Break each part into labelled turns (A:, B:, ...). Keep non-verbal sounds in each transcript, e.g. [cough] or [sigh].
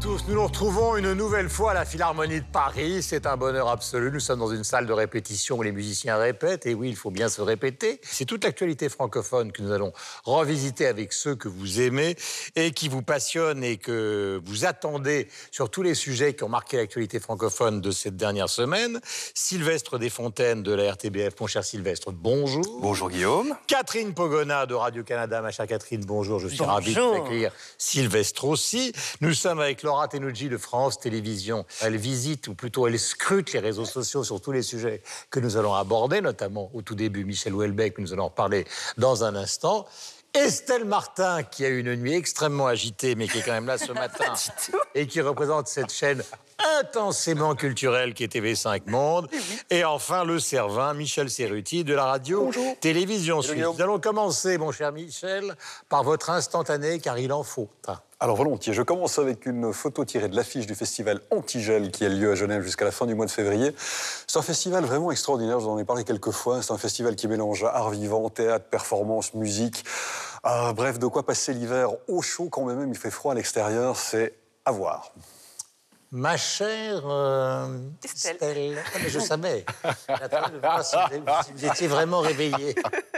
A: tous, nous nous retrouvons une nouvelle fois à la Philharmonie de Paris. C'est un bonheur absolu. Nous sommes dans une salle de répétition où les musiciens répètent. Et oui, il faut bien se répéter. C'est toute l'actualité francophone que nous allons revisiter avec ceux que vous aimez et qui vous passionnent et que vous attendez sur tous les sujets qui ont marqué l'actualité francophone de cette dernière semaine. Sylvestre Desfontaines de la RTBF. Mon cher Sylvestre, bonjour.
B: Bonjour Guillaume.
A: Catherine Pogona de Radio-Canada. Ma chère Catherine, bonjour. Je suis ravi de vous accueillir. Sylvestre aussi. Nous sommes avec Laura Tenucci de France Télévisions. Elle visite, ou plutôt elle scrute les réseaux sociaux sur tous les sujets que nous allons aborder, notamment au tout début Michel Houellebecq, nous allons en reparler dans un instant. Estelle Martin, qui a eu une nuit extrêmement agitée, mais qui est quand même là ce [laughs] matin, et qui représente cette chaîne intensément culturelle qui est TV5 Monde. Et enfin, le Servin, Michel Serruti, de la radio Télévision Suisse. Nous allons commencer, mon cher Michel, par votre instantané, car il en faut.
B: Alors volontiers, je commence avec une photo tirée de l'affiche du festival Antigel qui a lieu à Genève jusqu'à la fin du mois de février. C'est un festival vraiment extraordinaire, je vous en ai parlé quelques fois. C'est un festival qui mélange art vivant, théâtre, performance, musique. Euh, bref, de quoi passer l'hiver au chaud quand même il fait froid à l'extérieur, c'est à voir.
A: Ma chère euh, Estelle. Ah, mais je savais. J'attendais de voir si vous étiez vraiment réveillée. [laughs]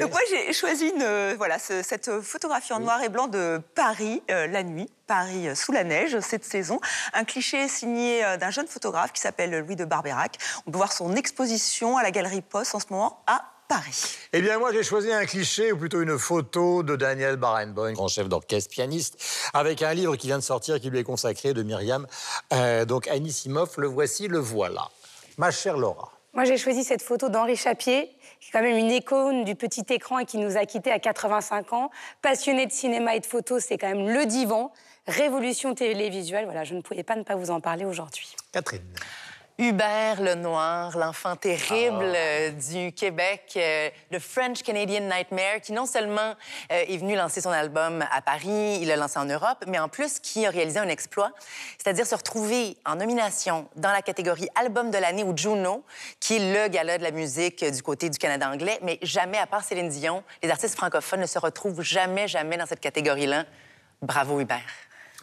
C: Donc [laughs] moi j'ai choisi une, euh, cette photographie en noir et blanc de Paris euh, la nuit, Paris euh, sous la neige cette saison. Un cliché signé d'un jeune photographe qui s'appelle Louis de Barberac. On peut voir son exposition à la Galerie Poste en ce moment à Paris.
A: Eh bien, moi, j'ai choisi un cliché, ou plutôt une photo de Daniel Barenboim, grand chef d'orchestre pianiste, avec un livre qui vient de sortir, qui lui est consacré, de Myriam. donc, Anissimov, le voici, le voilà. Ma chère Laura.
D: Moi, j'ai choisi cette photo d'Henri Chapier, quand même une icône du petit écran qui nous a quittés à 85 ans. Passionné de cinéma et de photos, c'est quand même le divan. Révolution télévisuelle, voilà, je ne pouvais pas ne pas vous en parler aujourd'hui.
A: Catherine.
E: Hubert le Noir, l'enfant terrible ah. euh, du Québec, euh, le French Canadian Nightmare, qui non seulement euh, est venu lancer son album à Paris, il l'a lancé en Europe, mais en plus qui a réalisé un exploit, c'est-à-dire se retrouver en nomination dans la catégorie Album de l'année ou Juno, qui est le gala de la musique du côté du Canada anglais, mais jamais, à part Céline Dion, les artistes francophones ne se retrouvent jamais, jamais dans cette catégorie-là. Bravo Hubert.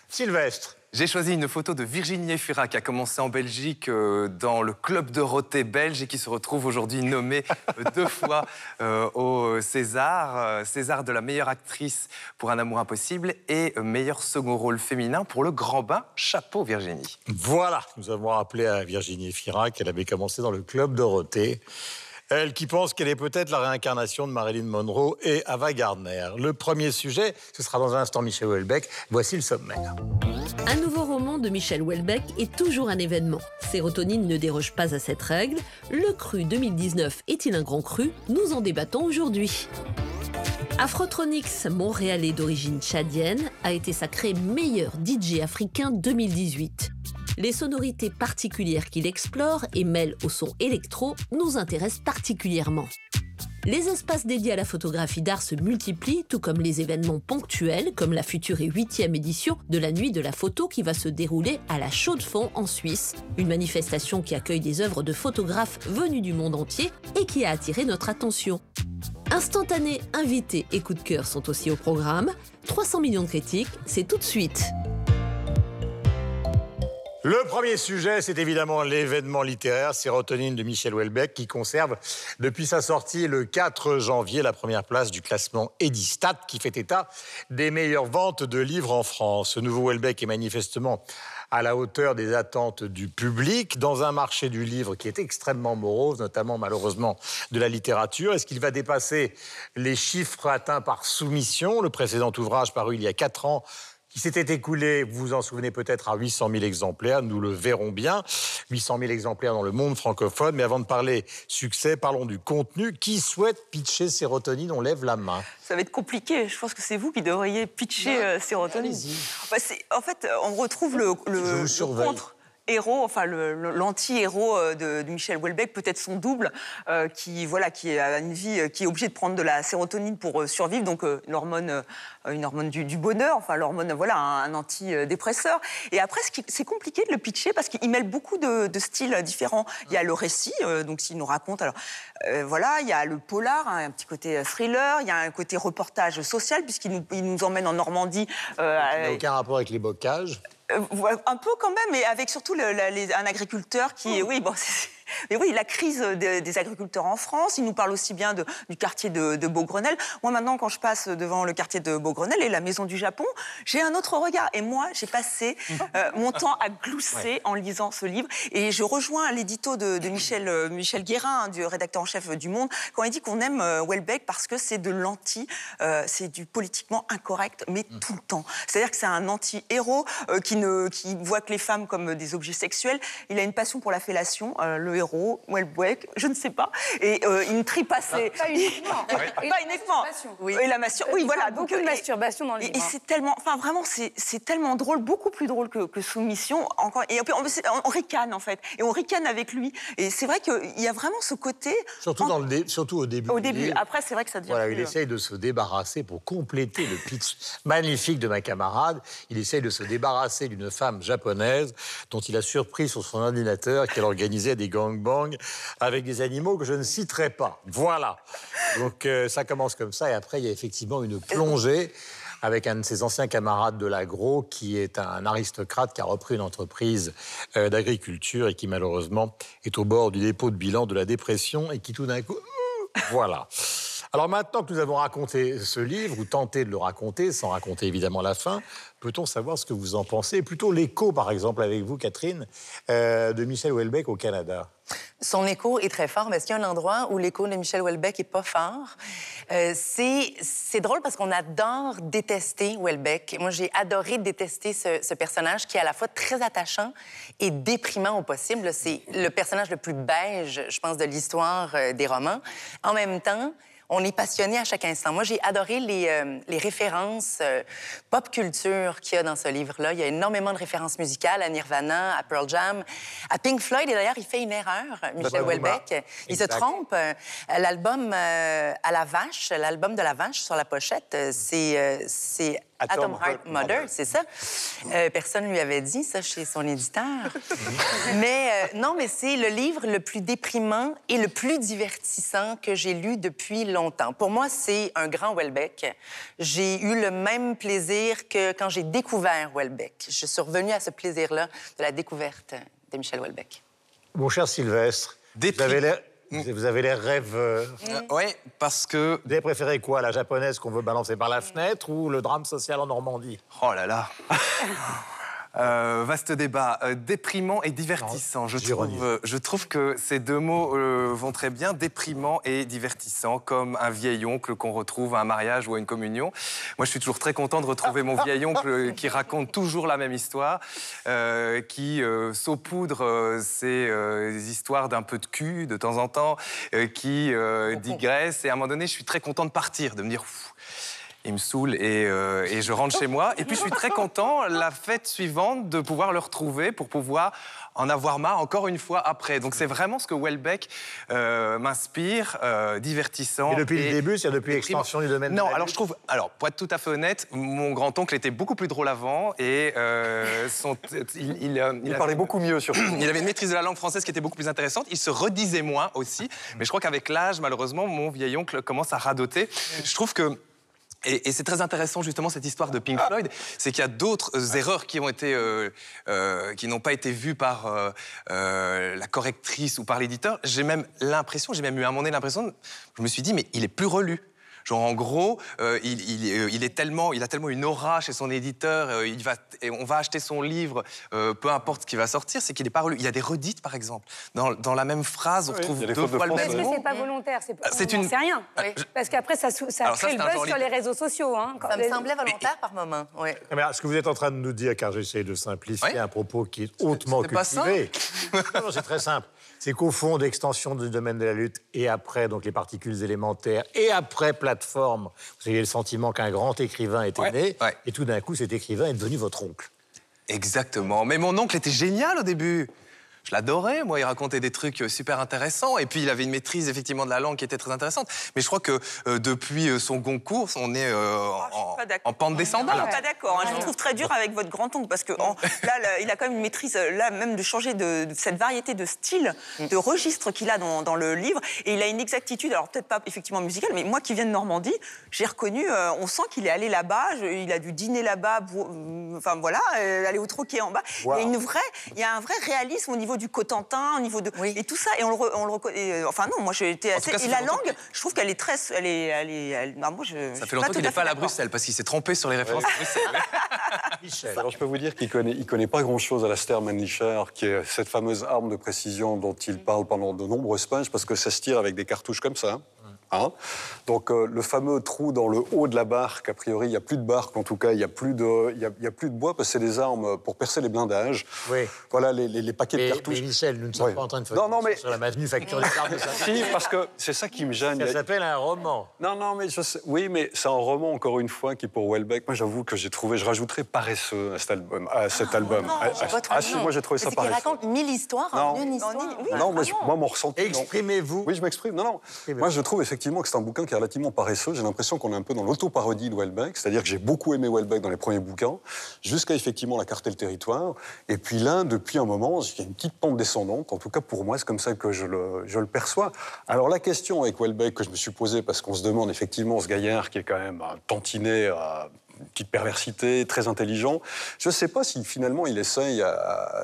A: Sylvestre.
B: J'ai choisi une photo de Virginie Efira qui a commencé en Belgique euh, dans le club Dorothée belge et qui se retrouve aujourd'hui nommée euh, deux [laughs] fois euh, au César. César de la meilleure actrice pour Un amour impossible et meilleur second rôle féminin pour Le Grand Bain. Chapeau Virginie.
A: Voilà, nous avons rappelé à Virginie Efira qu'elle avait commencé dans le club Dorothée. Elle qui pense qu'elle est peut-être la réincarnation de Marilyn Monroe et Ava Gardner. Le premier sujet, ce sera dans un instant Michel Houellebecq. Voici le sommaire.
F: Un nouveau roman de Michel Houellebecq est toujours un événement. Sérotonine ne déroge pas à cette règle. Le cru 2019 est-il un grand cru? Nous en débattons aujourd'hui. Afrotronics, montréalais d'origine tchadienne, a été sacré meilleur DJ africain 2018. Les sonorités particulières qu'il explore et mêle au son électro nous intéressent particulièrement. Les espaces dédiés à la photographie d'art se multiplient, tout comme les événements ponctuels, comme la future et huitième édition de la Nuit de la photo qui va se dérouler à la Chaux-de-Fonds en Suisse, une manifestation qui accueille des œuvres de photographes venus du monde entier et qui a attiré notre attention. Instantanés, invités et coups de cœur sont aussi au programme. 300 millions de critiques, c'est tout de suite.
A: Le premier sujet, c'est évidemment l'événement littéraire Sérotonine de Michel Houellebecq qui conserve depuis sa sortie le 4 janvier la première place du classement Edistat qui fait état des meilleures ventes de livres en France. Ce nouveau Houellebecq est manifestement à la hauteur des attentes du public dans un marché du livre qui est extrêmement morose, notamment malheureusement de la littérature. Est-ce qu'il va dépasser les chiffres atteints par soumission? Le précédent ouvrage paru il y a quatre ans qui s'était écoulé, vous vous en souvenez peut-être, à 800 000 exemplaires. Nous le verrons bien. 800 000 exemplaires dans le monde francophone. Mais avant de parler succès, parlons du contenu. Qui souhaite pitcher Sérotonine? On lève la main.
C: Ça va être compliqué. Je pense que c'est vous qui devriez pitcher euh, Sérotonine.
A: Bah,
C: en fait, on retrouve le, le,
A: contre
C: héros, enfin l'anti-héros euh, de, Michel Houellebecq, peut-être son double, euh, qui voilà, qui a une vie, qui est obligé de prendre de la sérotonine pour survivre, donc l'hormone, une hormone du, bonheur, enfin l'hormone, voilà, un, antidépresseur. Et après, c'est compliqué de le pitcher parce qu'il mêle beaucoup de, styles différents. Il y a le récit, donc s'il nous raconte, alors voilà, il y a le polar, hein, un petit côté thriller, il y a un côté reportage social puisqu'il nous, il nous emmène en Normandie.
A: il n'a aucun rapport avec les bocages.
C: un peu quand même, mais avec surtout un agriculteur qui, oui, bon, [laughs] mais oui, la crise des agriculteurs en France, il nous parle aussi bien du quartier de, Beaugrenelle. Moi, maintenant, quand je passe devant le quartier de Beaugrenelle et la maison du Japon, j'ai un autre regard. Et moi, j'ai passé [laughs] euh, mon temps à glousser en lisant ce livre. Et je rejoins l'édito de, Michel, euh, Michel Guérin, du rédacteur en chef du Monde, quand il dit qu'on aime euh, Welbeck parce que c'est de l'anti, c'est du politiquement incorrect, mais mm. tout le temps. C'est-à-dire que c'est un anti-héros qui, ne, qui voit que les femmes comme des objets sexuels. Il a une passion pour la fellation. le héros, Welbeck, je ne sais pas. Et euh, il ne trie pas
D: uniquement.
C: pas uniquement. [laughs] Oui. Et la masturbation. Oui, voilà.
D: Beaucoup de masturbation dans le livre.
C: Et, c'est tellement... Enfin, vraiment, c'est tellement drôle, beaucoup plus drôle que, que Soumission. Encore, et on, on, ricane, en fait. Et on ricane avec lui. Et c'est vrai qu'il y a vraiment ce côté...
A: Surtout, dans le surtout au début.
C: Au début. Après, c'est vrai que ça devient
A: Voilà, il essaye de se débarrasser pour compléter le pitch [laughs] magnifique de ma camarade. Il essaye de se débarrasser d'une femme japonaise dont il a surpris sur son ordinateur qu'elle organisait des gangs bang avec des animaux que je ne citerai pas. Voilà. Donc euh, ça commence comme ça et après il y a effectivement une plongée avec un de ses anciens camarades de l'agro qui est un aristocrate qui a repris une entreprise euh, d'agriculture et qui malheureusement est au bord du dépôt de bilan de la dépression et qui tout d'un coup... Voilà. Alors maintenant que nous avons raconté ce livre, ou tenté de le raconter, sans raconter évidemment la fin, peut-on savoir ce que vous en pensez? Plutôt l'écho, par exemple, avec vous, Catherine, euh, de Michel Houellebecq au Canada.
E: Son écho est très fort, mais est-ce qu'il y a un endroit où l'écho de Michel Houellebecq est pas fort? Euh, c'est drôle parce qu'on adore détester Houellebecq. Moi, j'ai adoré détester ce, ce, personnage qui est à la fois très attachant et déprimant au possible. C'est le personnage le plus beige, je pense, de l'histoire euh, des romans. En même temps, on est passionné à chaque instant. Moi, j'ai adoré les, euh, références euh, pop culture qu'il y a dans ce livre-là. Il y a énormément de références musicales à Nirvana, à Pearl Jam, à Pink Floyd. Et d'ailleurs, il fait une erreur, Michel Houellebecq. Il se trompe. Euh, l'album à la vache, l'album de la vache sur la pochette, c'est Atom, Heart Mother, c'est ça. Euh, personne ne lui avait dit ça chez son éditeur. [laughs] mais euh, non, mais c'est le livre le plus déprimant et le plus divertissant que j'ai lu depuis longtemps. Pour moi, c'est un grand Welbeck. J'ai eu le même plaisir que quand j'ai découvert Welbeck. Je suis revenue à ce plaisir-là de la découverte de Michel Welbeck.
A: Mon cher Sylvestre, vous avez l'air. Vous avez les rêves. Euh,
G: oui, parce que.
A: Vous avez préféré quoi, la japonaise qu'on veut balancer par la fenêtre ou le drame social en Normandie?
G: Oh là là [laughs] Euh, vaste débat, euh, déprimant et divertissant. Je trouve, euh, je trouve que ces deux mots vont très bien, déprimant et divertissant, comme un vieil oncle qu'on retrouve à un mariage ou à une communion. Moi, je suis toujours très content de retrouver mon vieil oncle [laughs] qui raconte toujours la même histoire, qui saupoudre ses histoires d'un peu de cul de temps en temps, qui digresse. Et à un moment donné, je suis très content de partir, de me dire il me saoule euh, et, je rentre chez moi. Et puis je suis très content la fête suivante de pouvoir le retrouver pour pouvoir en avoir marre encore une fois après. Donc c'est vraiment ce que Welbeck euh, m'inspire, euh, divertissant.
A: Et depuis le début, c'est depuis l'extension du domaine.
G: Non, alors je trouve, alors pour être tout à fait honnête, mon grand oncle était beaucoup plus drôle avant et son,
B: il, il, parlait beaucoup mieux surtout. [clears throat]
G: il avait une maîtrise de la langue française qui était beaucoup plus intéressante. Il se redisait moins aussi, mais je crois qu'avec l'âge, malheureusement, mon vieil oncle commence à radoter. Je trouve que et, c'est très intéressant justement cette histoire de Pink Floyd, c'est qu'il y a d'autres euh, erreurs qui ont été, euh, euh, qui n'ont pas été vues par la correctrice ou par l'éditeur. J'ai même l'impression, j'ai même eu à un moment donné l'impression, je me suis dit mais il est plus relu. Genre, en gros, euh, euh, il, est tellement, il a tellement une aura chez son éditeur, euh, il va, et on va acheter son livre, peu importe ce qui va sortir, c'est qu'il est pas relu. Il y a des redites, par exemple. Dans, la même phrase, on retrouve deux fois le même
D: mot. Est-ce que c'est pas volontaire C'est une... rien. Parce qu'après, ça, ça crée le buzz sur les réseaux sociaux. Hein,
E: ça me semblait volontaire par moment. Oui.
A: Mais ce que vous êtes en train de nous dire, car j'essaie de simplifier un propos qui est hautement cultivé. c'est très simple c'est qu'au fond d'extension du domaine de la lutte et après donc les particules élémentaires et après plateforme, vous avez le sentiment qu'un grand écrivain était né et tout d'un coup cet écrivain est devenu votre oncle.
G: Exactement. Mais mon oncle était génial au début. Je l'adorais, moi, il racontait des trucs euh, super intéressants. Et puis, il avait une maîtrise, effectivement, de la langue qui était très intéressante. Mais je crois que euh, depuis euh, son concours, on est
C: Oh,
G: en, en pente descendante.
C: Je suis pas d'accord. hein. Je vous trouve très dur avec votre grand-oncle parce que en- [laughs] là, là, il a quand même une maîtrise, là, même de changer de, de cette variété de styles, de registres qu'il a dans, dans le livre. Et il a une exactitude, alors peut-être pas effectivement musicale, mais moi qui viens de Normandie, j'ai reconnu, euh, on sent qu'il est allé là-bas, il a dû dîner là-bas, enfin voilà, aller au troquet en bas.
B: Wow.
C: Il y a une vraie, il y a un vrai réalisme au niveau du Cotentin, au niveau de et tout ça, et on le, re- on le reconnaît. euh, Enfin non, moi j'ai été
G: En
C: assez.
G: tout cas, ça
C: et la
G: longtemps
C: langue, je trouve qu'elle est très, elle est, elle est, elle- non, moi je.
G: Ça fait longtemps qu'il n'est pas à la. Bruxelles parce qu'il s'est trompé sur les références Bruxelles. [laughs]
A: Michel.
B: Alors je peux vous dire qu'il connaît, il connaît pas grand-chose à la Stermanlicher, qui est cette fameuse arme de précision dont il parle pendant de nombreuses pages, parce que ça se tire avec des cartouches comme ça. Hein. Donc euh, le fameux trou dans le haut de la barque, a priori il n'y a plus de barque, en tout cas il n'y a, plus de- il y a, il y a plus de bois, parce que c'est des armes pour percer les blindages.
A: Oui.
B: Voilà les, les- les paquets de cartouches.
A: mais Michel, nous ne sommes
B: Oui.
A: pas en train de faire
B: Non, non, mais-
A: sur la manufacture des armes. [laughs]
B: Si, parce que c'est ça qui me gêne. Il
A: ça
B: a-
A: s'appelle un roman.
B: Non, non, mais je sais- oui, mais c'est un roman, encore une fois, qui pour Welbeck, moi j'avoue que j'ai trouvé, je rajouterais paresseux à cet album. À cet album.
C: non,
B: Ah, ah,
E: Pas trop
B: ah, si,
E: non.
B: moi j'ai trouvé ça
E: C'est qu'il
B: paresseux.
E: raconte mille histoires
B: Non.
E: en une histoire.
C: Oui.
B: Non, moi, je- moi mon ressenti. non.
A: Exprimez-vous.
B: Oui, je m'exprime. Non, non. Moi, je trouve effectivement que c'est un bouquin qui est relativement paresseux. J'ai l'impression qu'on est un peu dans l'auto-parodie de Welbeck. C'est-à-dire que j'ai beaucoup aimé Welbeck dans les premiers bouquins, jusqu'à effectivement La carte et le territoire. Et puis là, depuis un moment, il y a une petite pente descendante. En tout cas, pour moi, c'est comme ça que je le, je le perçois. Alors, la question avec Welbeck que je me suis posée, parce qu'on se demande effectivement, ce gaillard qui est quand même un tantinet. à une petite perversité, très intelligent. Je ne sais pas si finalement il essaye, à-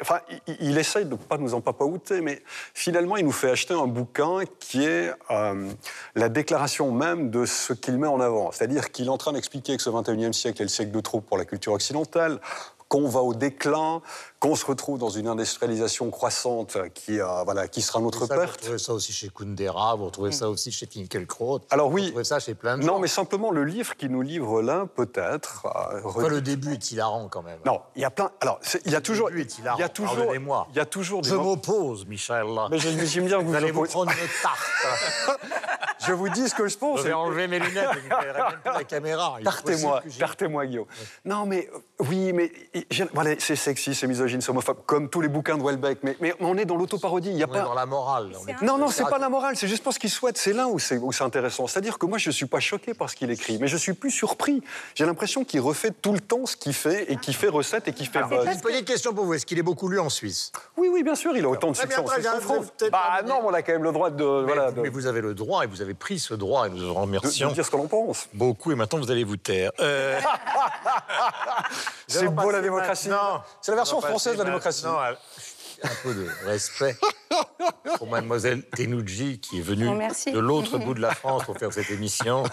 B: enfin, il essaye de ne pas nous en papaouter, mais finalement il nous fait acheter un bouquin qui est euh, la déclaration même de ce qu'il met en avant. C'est-à-dire qu'il est en train d'expliquer que ce 21e siècle est le siècle de trop pour la culture occidentale, qu'on va au déclin, qu'on se retrouve dans une industrialisation croissante qui, euh, voilà, qui sera notre
A: Ça, vous
B: perte.
A: retrouvez ça aussi chez Kundera, vous retrouvez ça aussi chez Finkielkraut.
B: Alors
A: Vous
B: oui,
A: retrouvez ça chez plein de
B: non,
A: gens.
B: mais simplement le livre qui nous livre là, peut-être. euh,
A: Pourquoi le début est hilarant quand même?
B: Non, il y a plein. Alors, il y a toujours.
A: début est hilarant,
B: Il y a toujours.
A: pardonnez-moi.
B: Il y a toujours des.
A: Je m'oppose, Michel.
B: Mais je, je me dire que
A: Vous
B: vous,
A: allez vous prendre une tarte. [laughs]
B: Je vous dis ce que je pense.
A: Je vais enlever mes lunettes et vous ne même plus la [laughs] caméra.
B: Tartez-moi, tartez-moi, Guillaume. Non, mais oui, mais je- voilà, c'est sexy, c'est misogyne, c'est homophobe, comme tous les bouquins de Welbeck. Mais, mais on est dans l'autoparodie. Il y a
A: On est
B: pas.
A: dans la morale. on est-
B: Non, non, c'est pas la morale, c'est juste parce qu'il souhaite. C'est là où c'est intéressant. C'est-à-dire que moi, je suis pas choqué par ce qu'il écrit, mais je suis plus surpris. J'ai l'impression qu'il refait tout le temps ce qu'il fait et qu'il fait recette et qu'il fait buzz.
A: Une petite question pour vous. Est-ce qu'il est beaucoup lu en Suisse?
B: Oui, oui, bien sûr, il a autant de
A: Très
B: succès
A: bien,
B: en
A: très
B: Suisse
A: bien,
B: qu'en France. Bah non, on a quand même le droit de.
A: mais,
B: voilà,
A: vous,
B: de-
A: mais vous avez le droit et vous avez pris ce droit et nous vous en
B: de-
A: remercions
B: de dire ce que l'on pense.
A: beaucoup. Et maintenant, vous allez vous taire. Euh, [laughs] [laughs]
B: C'est beau la démocratie.
A: maintenant-
B: C'est la version française de la démocratie.
A: Un peu de respect [laughs] pour mademoiselle Tenouji qui est venue
D: Oh, merci.
A: de l'autre bout de la France pour faire cette émission,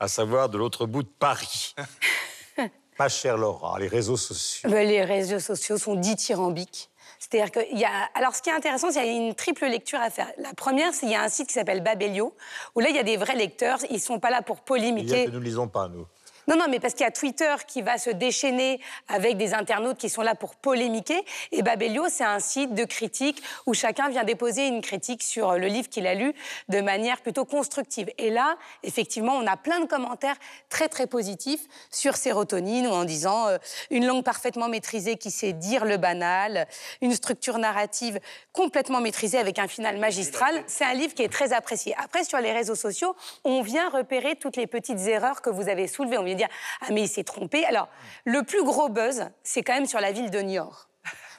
A: à savoir de l'autre bout de Paris. [laughs] Ma chère Laura, les réseaux sociaux.
D: Ben, les réseaux sociaux sont dithyrambiques. C'est-à-dire qu'il y a. Alors, ce qui est intéressant, c'est qu'il y a une triple lecture à faire. La première, c'est qu'il y a un site qui s'appelle Babelio, où là, il y a des vrais lecteurs. Ils ne sont pas là pour
A: Il y a
D: polémiquer.
A: que nous ne lisons pas, nous.
D: Non, non, mais parce qu'il y a Twitter qui va se déchaîner avec des internautes qui sont là pour polémiquer. Et Babelio, c'est un site de critique où chacun vient déposer une critique sur le livre qu'il a lu de manière plutôt constructive. Et là, effectivement, on a plein de commentaires très, très positifs sur sérotonine ou en disant euh, une langue parfaitement maîtrisée qui sait dire le banal, une structure narrative complètement maîtrisée avec un final magistral. C'est un livre qui est très apprécié. Après, sur les réseaux sociaux, on vient repérer toutes les petites erreurs que vous avez soulevées. Dire ah mais il s'est trompé. Alors le plus gros buzz, c'est quand même sur la ville de Niort.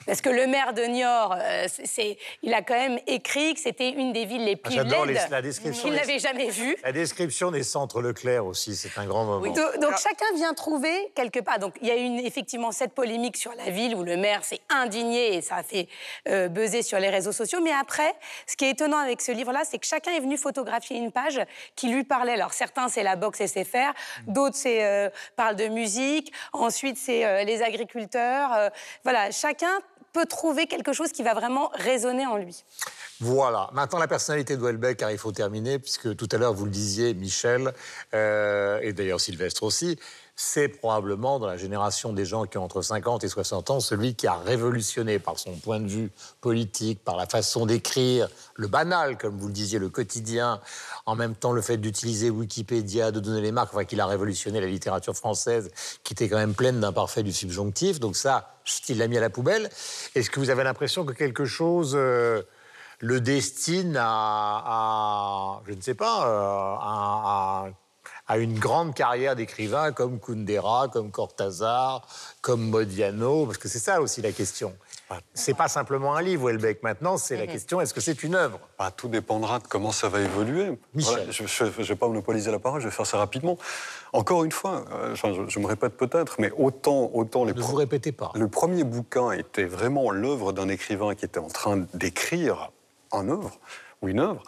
D: Parce que le maire de Niort, euh, c'est- c'est- il a quand même écrit que c'était une des villes les plus
A: Ah, j'adore les-
D: laides
A: la description
D: qu'il n'avait jamais vues.
A: La description des centres Leclerc aussi, c'est un grand moment.
D: Donc, donc chacun vient trouver quelque part. Donc il y a eu effectivement cette polémique sur la ville où le maire s'est indigné et ça a fait euh, buzzer sur les réseaux sociaux. Mais après, ce qui est étonnant avec ce livre-là, c'est que chacun est venu photographier une page qui lui parlait. Alors certains c'est la boxe SFR, d'autres c'est euh, parlent de musique, ensuite c'est euh, les agriculteurs. euh, voilà, chacun peut trouver quelque chose qui va vraiment résonner en lui.
A: Voilà. Maintenant, la personnalité de Welbeck, car il faut terminer, puisque tout à l'heure, vous le disiez, Michel, euh, et d'ailleurs Sylvestre aussi, c'est probablement dans la génération des gens qui ont entre 50 et 60 ans celui qui a révolutionné par son point de vue politique, par la façon d'écrire, le banal, comme vous le disiez, le quotidien, en même temps le fait d'utiliser Wikipédia, de donner les marques, enfin qu'il a révolutionné la littérature française qui était quand même pleine d'imparfaits du subjonctif. Donc ça, il l'a mis à la poubelle. Est-ce que vous avez l'impression que quelque chose... Euh, le destine à, je ne sais pas, euh, à, à une grande carrière d'écrivain comme Kundera, comme Cortázar, comme Modiano, parce que c'est ça aussi la question. C'est pas simplement un livre, Houellebecq. Maintenant, c'est la mhm. question est-ce que c'est une œuvre?
B: Bah, Tout dépendra de comment ça va évoluer.
A: Michel.
B: je ne vais pas monopoliser la parole, je vais faire ça rapidement. Encore une fois, euh, je, me répète peut-être, mais autant, autant les.
A: Ne vous répétez pas.
B: Le premier bouquin était vraiment l'œuvre d'un écrivain qui était en train d'écrire un œuvre ou une œuvre.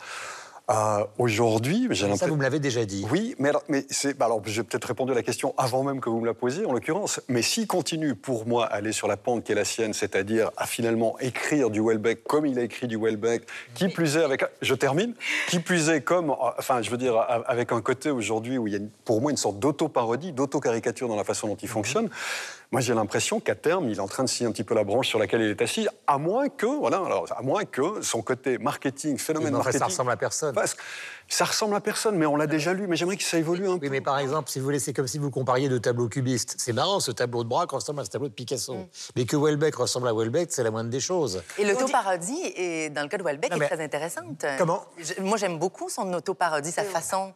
B: Euh, aujourd'hui,
A: j'ai l'impression. Ça, vous me l'avez déjà dit.
B: Oui, mais alors, mais bah, alors j'ai peut-être répondu à la question avant même que vous me la posiez, en l'occurrence. Mais s'il continue, pour moi, à aller sur la pente qui est la sienne, c'est-à-dire à finalement écrire du Welbeck comme il a écrit du Welbeck, qui plus est avec. Je termine. Qui plus est comme. Euh, enfin, je veux dire, avec un côté aujourd'hui où il y a pour moi une sorte d'auto-parodie, d'auto-caricature dans la façon dont il mhm. fonctionne. Moi, j'ai l'impression qu'à terme, il est en train de scier un petit peu la branche sur laquelle il est assis, à moins que, voilà, alors, à moins que son côté marketing, phénomène marketing.
A: Ça ressemble à personne.
B: Parce que ça ressemble à personne, mais on l'a déjà lu. Mais j'aimerais que ça évolue un
A: peu.
B: Oui,
A: mais par exemple, si vous voulez, c'est comme si vous compariez deux tableaux cubistes. C'est marrant, ce tableau de Braque ressemble à ce tableau de Picasso. Mm. Mais que Welbeck ressemble à Welbeck, c'est la moindre des choses.
E: Et l'autoparodie, dans le cas de Welbeck, est très intéressante.
A: Comment
E: Moi, j'aime beaucoup son autoparodie, sa façon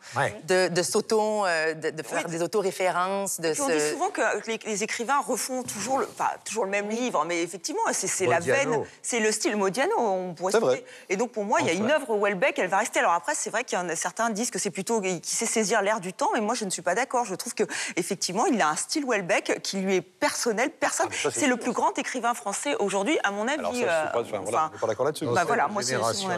E: de, de s'auto, euh, de, faire des autoréférences. De
C: On dit souvent que les, écrivains refont toujours le, toujours le même livre, mais effectivement, c'est la veine, c'est le style Modiano. On pourrait
B: vrai.
C: Et donc, pour moi, il y a une œuvre Welbeck, elle va rester. Alors après, c'est vrai qu'il y a certains disent que c'est plutôt qui sait saisir l'air du temps, mais moi, je ne suis pas d'accord. Je trouve que effectivement, il a un style Welbeck qui lui est personnel. Personne. Ah, c'est le plus grand écrivain français aujourd'hui, à mon avis.
B: Alors ça, je suis pas, euh, voilà, pas d'accord là-dessus.
C: Bah voilà, moi,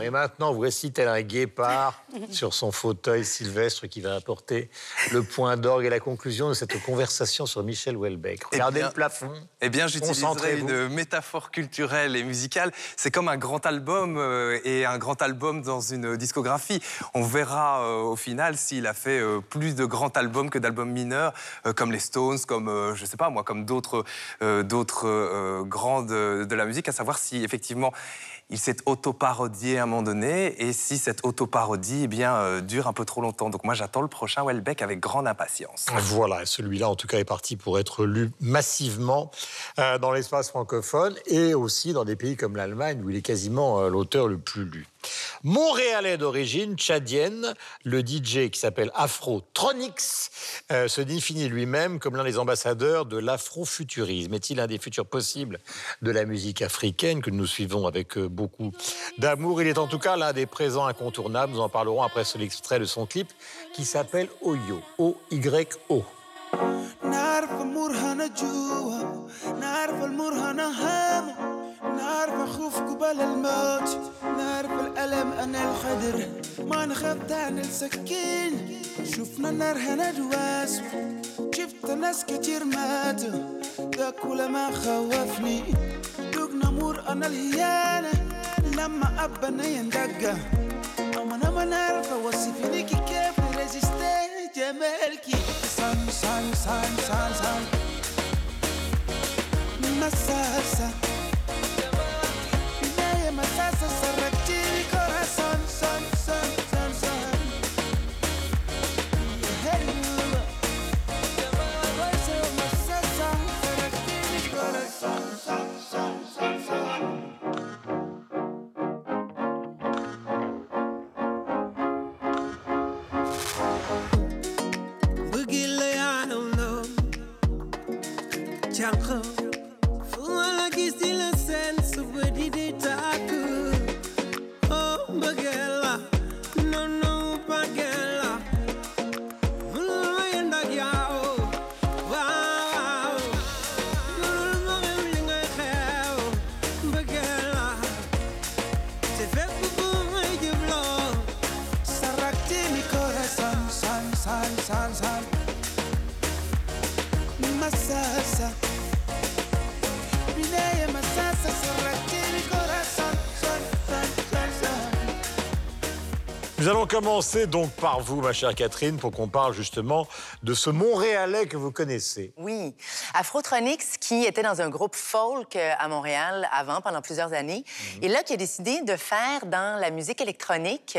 A: Et maintenant, voici tel un guépard [laughs] sur son fauteuil sylvestre qui va apporter le point d'orgue et la conclusion de cette conversation sur Michel Houellebecq. Eh Regardez le plafond.
G: Eh bien, j'utiliserai une métaphore culturelle et musicale. C'est comme un grand album euh, et un grand album dans une discographie. On verra euh, au final s'il a fait euh, plus de grands albums que d'albums mineurs, comme les Stones, comme, je sais pas moi, comme d'autres d'autres grands de, la musique, à savoir si effectivement il s'est auto-parodié à un moment donné, et si cette auto-parodie eh bien, euh, dure un peu trop longtemps. Donc moi, j'attends le prochain Welbeck avec grande impatience.
A: Voilà, celui-là, en tout cas, est parti pour être lu massivement euh, dans l'espace francophone, et aussi dans des pays comme l'Allemagne, où il est quasiment euh, l'auteur le plus lu. Montréalais d'origine tchadienne, le DJ qui s'appelle Afro-Tronix se définit lui-même comme l'un des ambassadeurs de l'afrofuturisme. Est-il un des futurs possibles de la musique africaine que nous suivons avec beaucoup d'amour? Il est en tout cas l'un des présents incontournables. Nous en parlerons après ce extrait de son clip qui s'appelle Oyo. O-Y-O. نعرف أخوف قبل الموت نعرف الألم أنا الخدر ما نخاف عن السكين. شفنا النار هنا دواس شفت ناس كتير ماتوا. ده كل ما خوفني دوق نمور أنا الهيانة لما ابنا يندقى أما أنا ما نعرف اوصف ليكي كيف ريزيستي جمالكي سان سان سان سان سان. i don't Yeah. Nous allons commencer donc par vous, ma chère Catherine, pour qu'on parle justement de ce Montréalais que vous connaissez.
E: Oui. Afrotronix, qui était dans un groupe folk euh, à Montréal avant, pendant plusieurs années, mhm. et là, qui a décidé de faire dans la musique électronique,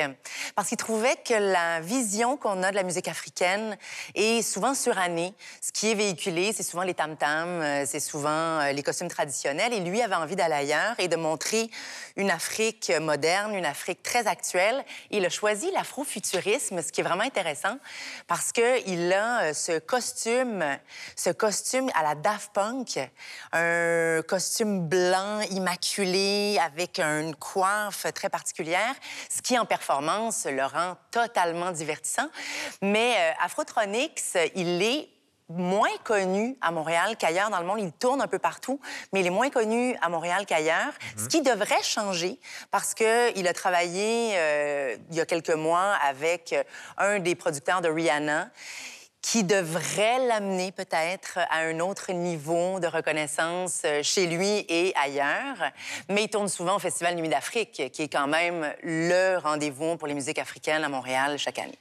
E: parce qu'il trouvait que la vision qu'on a de la musique africaine est souvent surannée. Ce qui est véhiculé, c'est souvent les tam-tams, euh, c'est souvent euh, les costumes traditionnels, et lui avait envie d'aller ailleurs et de montrer une Afrique moderne, une Afrique très actuelle. Il a choisi l'afrofuturisme, ce qui est vraiment intéressant parce qu'il a ce costume, ce costume à la Daft Punk, un costume blanc immaculé avec une coiffe très particulière, ce qui en performance le rend totalement divertissant. Mais euh, Afrotronics, il est moins connu à Montréal qu'ailleurs dans le monde. Il tourne un peu partout, mais il est moins connu à Montréal qu'ailleurs, ce qui devrait changer parce qu'il a travaillé euh, il y a quelques mois avec euh, un des producteurs de Rihanna qui devrait l'amener peut-être à un autre niveau de reconnaissance euh, chez lui et ailleurs. Mais il tourne souvent au Festival Nuit d'Afrique, qui est quand même le rendez-vous pour les musiques africaines à Montréal chaque année.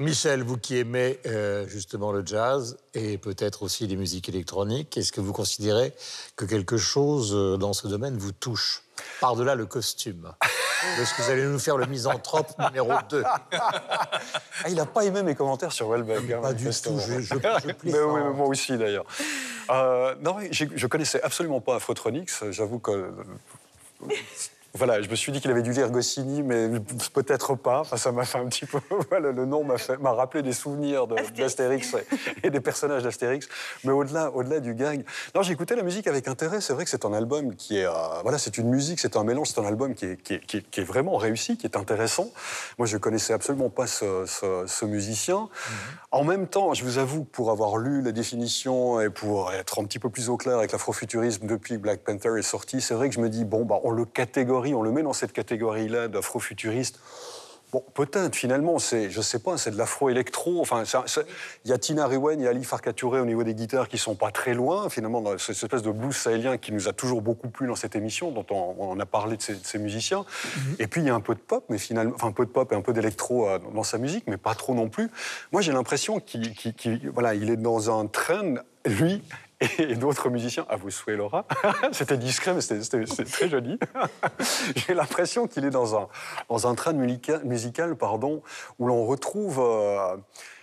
A: Michel, vous qui aimez euh, justement le jazz et peut-être aussi les musiques électroniques, est-ce que vous considérez que quelque chose euh, dans ce domaine vous touche Par-delà le costume. Est-ce que vous allez nous faire le misanthrope numéro 2 [laughs]
B: ah, Il n'a pas aimé mes commentaires sur Welbeck.
A: Hein, pas du tout, je, je, [laughs]
B: mais oui, moi aussi d'ailleurs. Euh, non, je, je connaissais absolument pas Afrotronix. J'avoue que voilà, je me suis dit qu'il avait dû lire Goscinny, mais peut-être pas. Enfin, ça m'a fait un petit peu. [laughs] Voilà, le nom m'a rappelé des souvenirs d'Astérix et des personnages d'Astérix. Mais au-delà, au-delà du gag, non, j'ai écouté la musique avec intérêt. C'est vrai que c'est un album qui est, euh, voilà, c'est une musique, c'est un mélange, c'est un album qui est, qui, est, qui est, vraiment réussi, qui est intéressant. Moi, je connaissais absolument pas ce, ce, musicien. Mhm. En même temps, je vous avoue, pour avoir lu la définition et pour être un petit peu plus au clair avec l'afrofuturisme depuis Black Panther est sorti, c'est vrai que je me dis bon, bah, on le catégorise on le met dans cette catégorie-là d'afrofuturiste. Bon, peut-être, finalement, c'est, je sais pas, c'est de l'afro-électro. Enfin, il y a Tina Rewen, il y a Ali Farkature au niveau des guitares qui sont pas très loin, finalement, dans cette espèce de blues sahélien qui nous a toujours beaucoup plu dans cette émission, dont on, a parlé de ces, musiciens. Mm-hmm. Et puis, il y a un peu de pop, mais finalement, enfin, un peu de pop et un peu d'électro euh, dans sa musique, mais pas trop non plus. Moi, j'ai l'impression qu'il, voilà, il est dans un train, lui, et d'autres musiciens, à vous souhaiter Laura. [laughs] c'était discret, mais c'était très joli. [laughs] J'ai l'impression qu'il est dans un, dans un train musical, pardon, où l'on retrouve. Euh,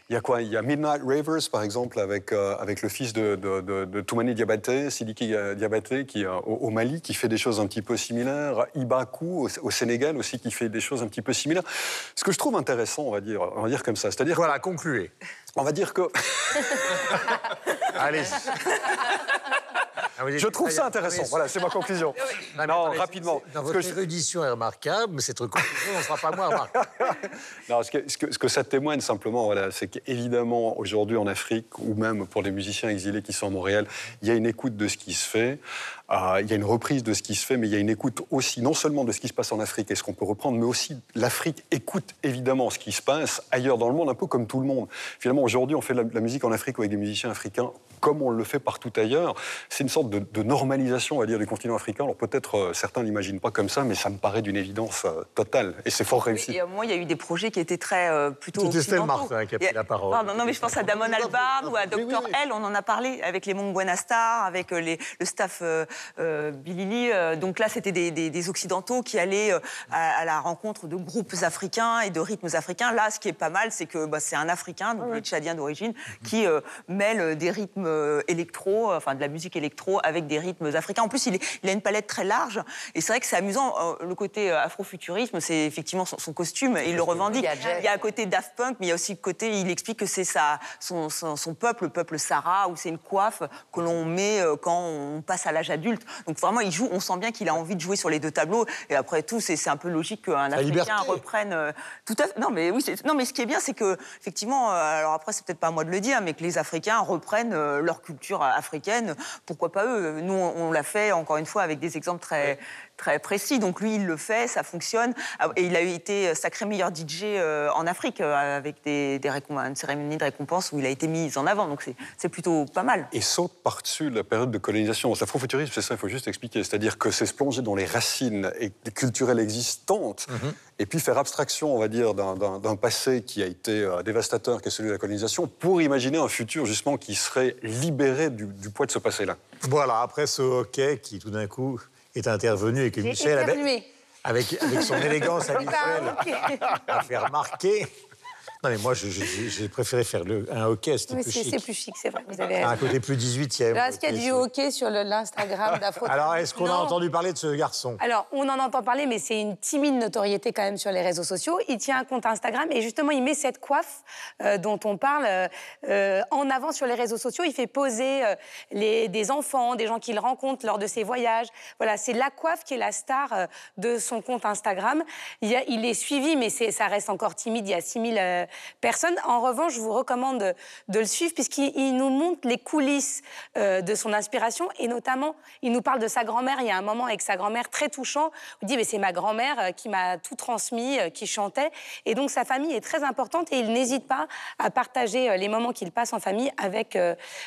B: il y a quoi? Il y a Midnight Ravers, par exemple, avec, euh, avec le fils de, de, de, de Toumani Diabaté, Sidiki Diabaté, qui, euh, au, Mali, qui fait des choses un petit peu similaires. Ibakou, au, Sénégal aussi, qui fait des choses un petit peu similaires. Ce que je trouve intéressant, on va dire, on va dire comme ça. C'est-à-dire.
A: Voilà, concluez.
B: On va dire que. [laughs]
A: Allez.
B: Ah, je trouve ça intéressant. Voilà, c'est ma conclusion.
A: Non, rapidement. Dans votre que érudition est remarquable, mais cette conclusion ne sera pas moins remarquable. [laughs]
B: non, ce que, ce, que, ça témoigne simplement, voilà, c'est qu'évidemment, aujourd'hui en Afrique, ou même pour les musiciens exilés qui sont à Montréal, il y a une écoute de ce qui se fait. Euh, il y a une reprise de ce qui se fait, mais il y a une écoute aussi, non seulement de ce qui se passe en Afrique et ce qu'on peut reprendre, mais aussi l'Afrique écoute évidemment ce qui se passe ailleurs dans le monde, un peu comme tout le monde. Finalement, aujourd'hui, on fait de la, musique en Afrique avec des musiciens africains comme on le fait partout ailleurs. C'est une sorte de, normalisation, on va dire, du continent africain. Alors peut-être euh, certains l'imaginent pas comme ça, mais ça me paraît d'une évidence euh, totale. Et c'est fort réussi.
C: moi, il y a eu des projets qui étaient très plutôt.
A: C'était Estelle Martin qui a pris la parole.
C: Pardon, non, mais je pense à Damon Albarn ou à Dr. L. On en a parlé avec les Buenastar, avec les, le staff euh, Bilili. Euh, donc là, c'était des, Occidentaux qui allaient euh, à, la rencontre de groupes africains et de rythmes africains. Là, ce qui est pas mal, c'est que bah, c'est un Africain, donc tchadien d'origine, qui mêle des rythmes électro, enfin de la musique électro avec des rythmes africains. En plus, il, a une palette très large. Et c'est vrai que c'est amusant. Le côté afrofuturisme, c'est effectivement son, costume. Et il le revendique. Il y a à côté Daft Punk, mais il y a aussi le côté, il explique que c'est son, son, peuple, le peuple Sarah, où c'est une coiffe que l'on met quand on passe à l'âge adulte. Donc vraiment, il joue, on sent bien qu'il a envie de jouer sur les deux tableaux. Et après tout, c'est un peu logique qu'un Africain reprenne euh, tout à fait. Non, mais oui, non, mais ce qui est bien, c'est que effectivement, euh, alors après, c'est peut-être pas à moi de le dire, mais que les Africains reprennent euh, leur culture africaine. Pourquoi pas eux? Nous, on, l'a fait encore une fois avec des exemples très très précis. Donc lui, il le fait, ça fonctionne. Ah, et il a été sacré meilleur DJ en Afrique avec des, des une cérémonie de récompense où il a été mis en avant. Donc c'est plutôt pas mal.
B: Et saute par-dessus la période de colonisation. L'afrofuturisme, c'est ça, il faut juste expliquer. C'est-à-dire que c'est se plonger dans les racines culturelles existantes mhm. et puis faire abstraction, on va dire, d'un passé qui a été euh, dévastateur, qui est celui de la colonisation, pour imaginer un futur, justement, qui serait libéré du, poids de ce passé-là.
A: Voilà, après ce hockey qui, tout d'un coup, est intervenu et que Michel, avait, avec, avec son élégance [laughs] habituelle, a fait remarquer non, mais moi, j'ai préféré faire le, un hockey, c'était plus chic.
D: C'est plus chic, c'est vrai. Vous avez...
A: Un côté plus 18e.
D: Là, est-ce qu'il y a du hockey sur l'Instagram d'Afro
A: Alors, est-ce qu'on a entendu parler de ce garçon?
D: Alors, on en entend parler, mais c'est une timide notoriété quand même sur les réseaux sociaux. Il tient un compte Instagram et justement, il met cette coiffe euh, dont on parle euh, en avant sur les réseaux sociaux. Il fait poser euh, les, des enfants, des gens qu'il rencontre lors de ses voyages. Voilà, c'est la coiffe qui est la star de son compte Instagram. Il, a, il est suivi, mais ça reste encore timide. Il y a 6000 personne. En revanche, je vous recommande de, le suivre puisqu'il nous montre les coulisses euh, de son inspiration et notamment, il nous parle de sa grand-mère. Il y a un moment avec sa grand-mère très touchant. Il dit, mais c'est ma grand-mère euh, qui m'a tout transmis, euh, qui chantait. Et donc, sa famille est très importante et il n'hésite pas à partager les moments qu'il passe en famille avec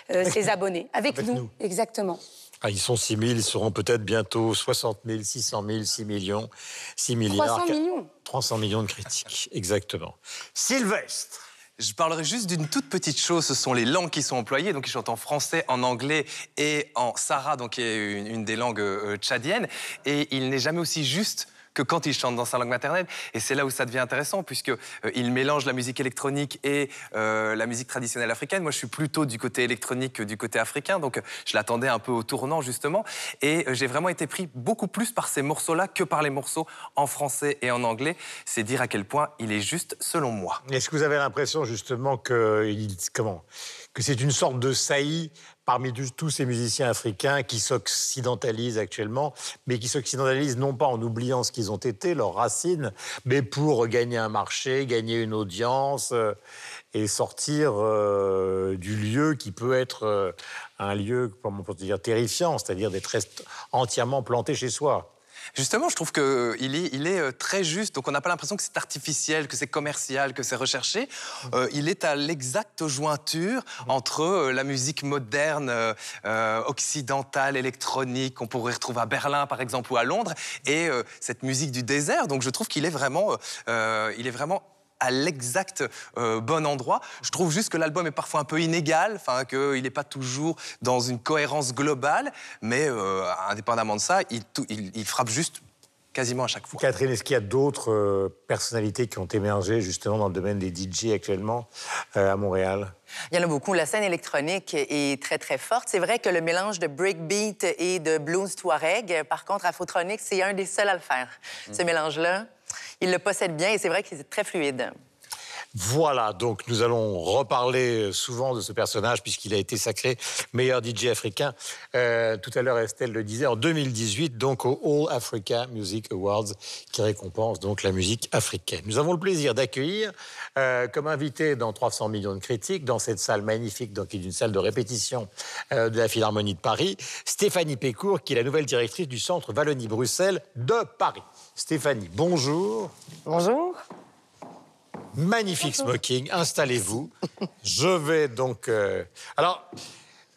D: ses abonnés, avec, nous. Exactement.
A: Ah, ils sont 6 000, ils seront peut-être bientôt 60 000, 600 000, 6 millions, 6 milliards.
D: 300 millions.
A: 300 millions de critiques, [laughs] exactement. Sylvestre.
G: Je parlerai juste d'une toute petite chose, ce sont les langues qui sont employées. Donc, ils chantent en français, en anglais et en sara, donc qui est une, des langues euh, tchadiennes. Et il n'est jamais aussi juste quand il chante dans sa langue maternelle. Et c'est là où ça devient intéressant, puisqu'il euh, il mélange la musique électronique et euh, la musique traditionnelle africaine. Moi, je suis plutôt du côté électronique que du côté africain, donc je l'attendais un peu au tournant, justement. Et euh, j'ai vraiment été pris beaucoup plus par ces morceaux-là que par les morceaux en français et en anglais. C'est dire à quel point il est juste, selon moi.
A: Est-ce que vous avez l'impression, justement, que, comment, que c'est une sorte de saillie parmi tous ces musiciens africains qui s'occidentalisent actuellement, mais qui s'occidentalisent non pas en oubliant ce qu'ils ont été, leurs racines, mais pour gagner un marché, gagner une audience euh, et sortir euh, du lieu qui peut être euh, un lieu, comment on peut dire, terrifiant, c'est-à-dire d'être entièrement planté chez soi.
G: Justement, je trouve qu'il euh, est, il est euh, très juste. Donc, on n'a pas l'impression que c'est artificiel, que c'est commercial, que c'est recherché. Euh, il est à l'exacte jointure entre la musique moderne, occidentale, électronique, qu'on pourrait retrouver à Berlin, par exemple, ou à Londres, et cette musique du désert. Donc, je trouve qu'il est vraiment, il est vraiment à l'exact euh, bon endroit. Je trouve juste que l'album est parfois un peu inégal, enfin qu'il n'est pas toujours dans une cohérence globale, mais euh, indépendamment de ça, il, frappe juste quasiment à chaque fois.
A: Catherine, est-ce qu'il y a d'autres euh, personnalités qui ont émergé justement dans le domaine des DJ actuellement à Montréal?
E: Il y en a beaucoup. La scène électronique est très, très forte. C'est vrai que le mélange de breakbeat et de blues touareg, par contre, Afrotronic, c'est un des seuls à le faire. Ce mélange-là, il le possède bien et c'est vrai qu'il est très fluide.
A: Voilà, donc nous allons reparler souvent de ce personnage puisqu'il a été sacré meilleur DJ africain. Euh, tout à l'heure, Estelle le disait, en 2018, donc au All Africa Music Awards, qui récompense donc la musique africaine. Nous avons le plaisir d'accueillir euh, comme invité dans 300 millions de critiques, dans cette salle magnifique, donc qui est une salle de répétition euh, de la Philharmonie de Paris, Stéphanie Pécourt, qui est la nouvelle directrice du Centre Wallonie-Bruxelles de Paris. Stéphanie, bonjour.
H: Bonjour.
A: Magnifique smoking, installez-vous. Je vais donc. Euh, alors,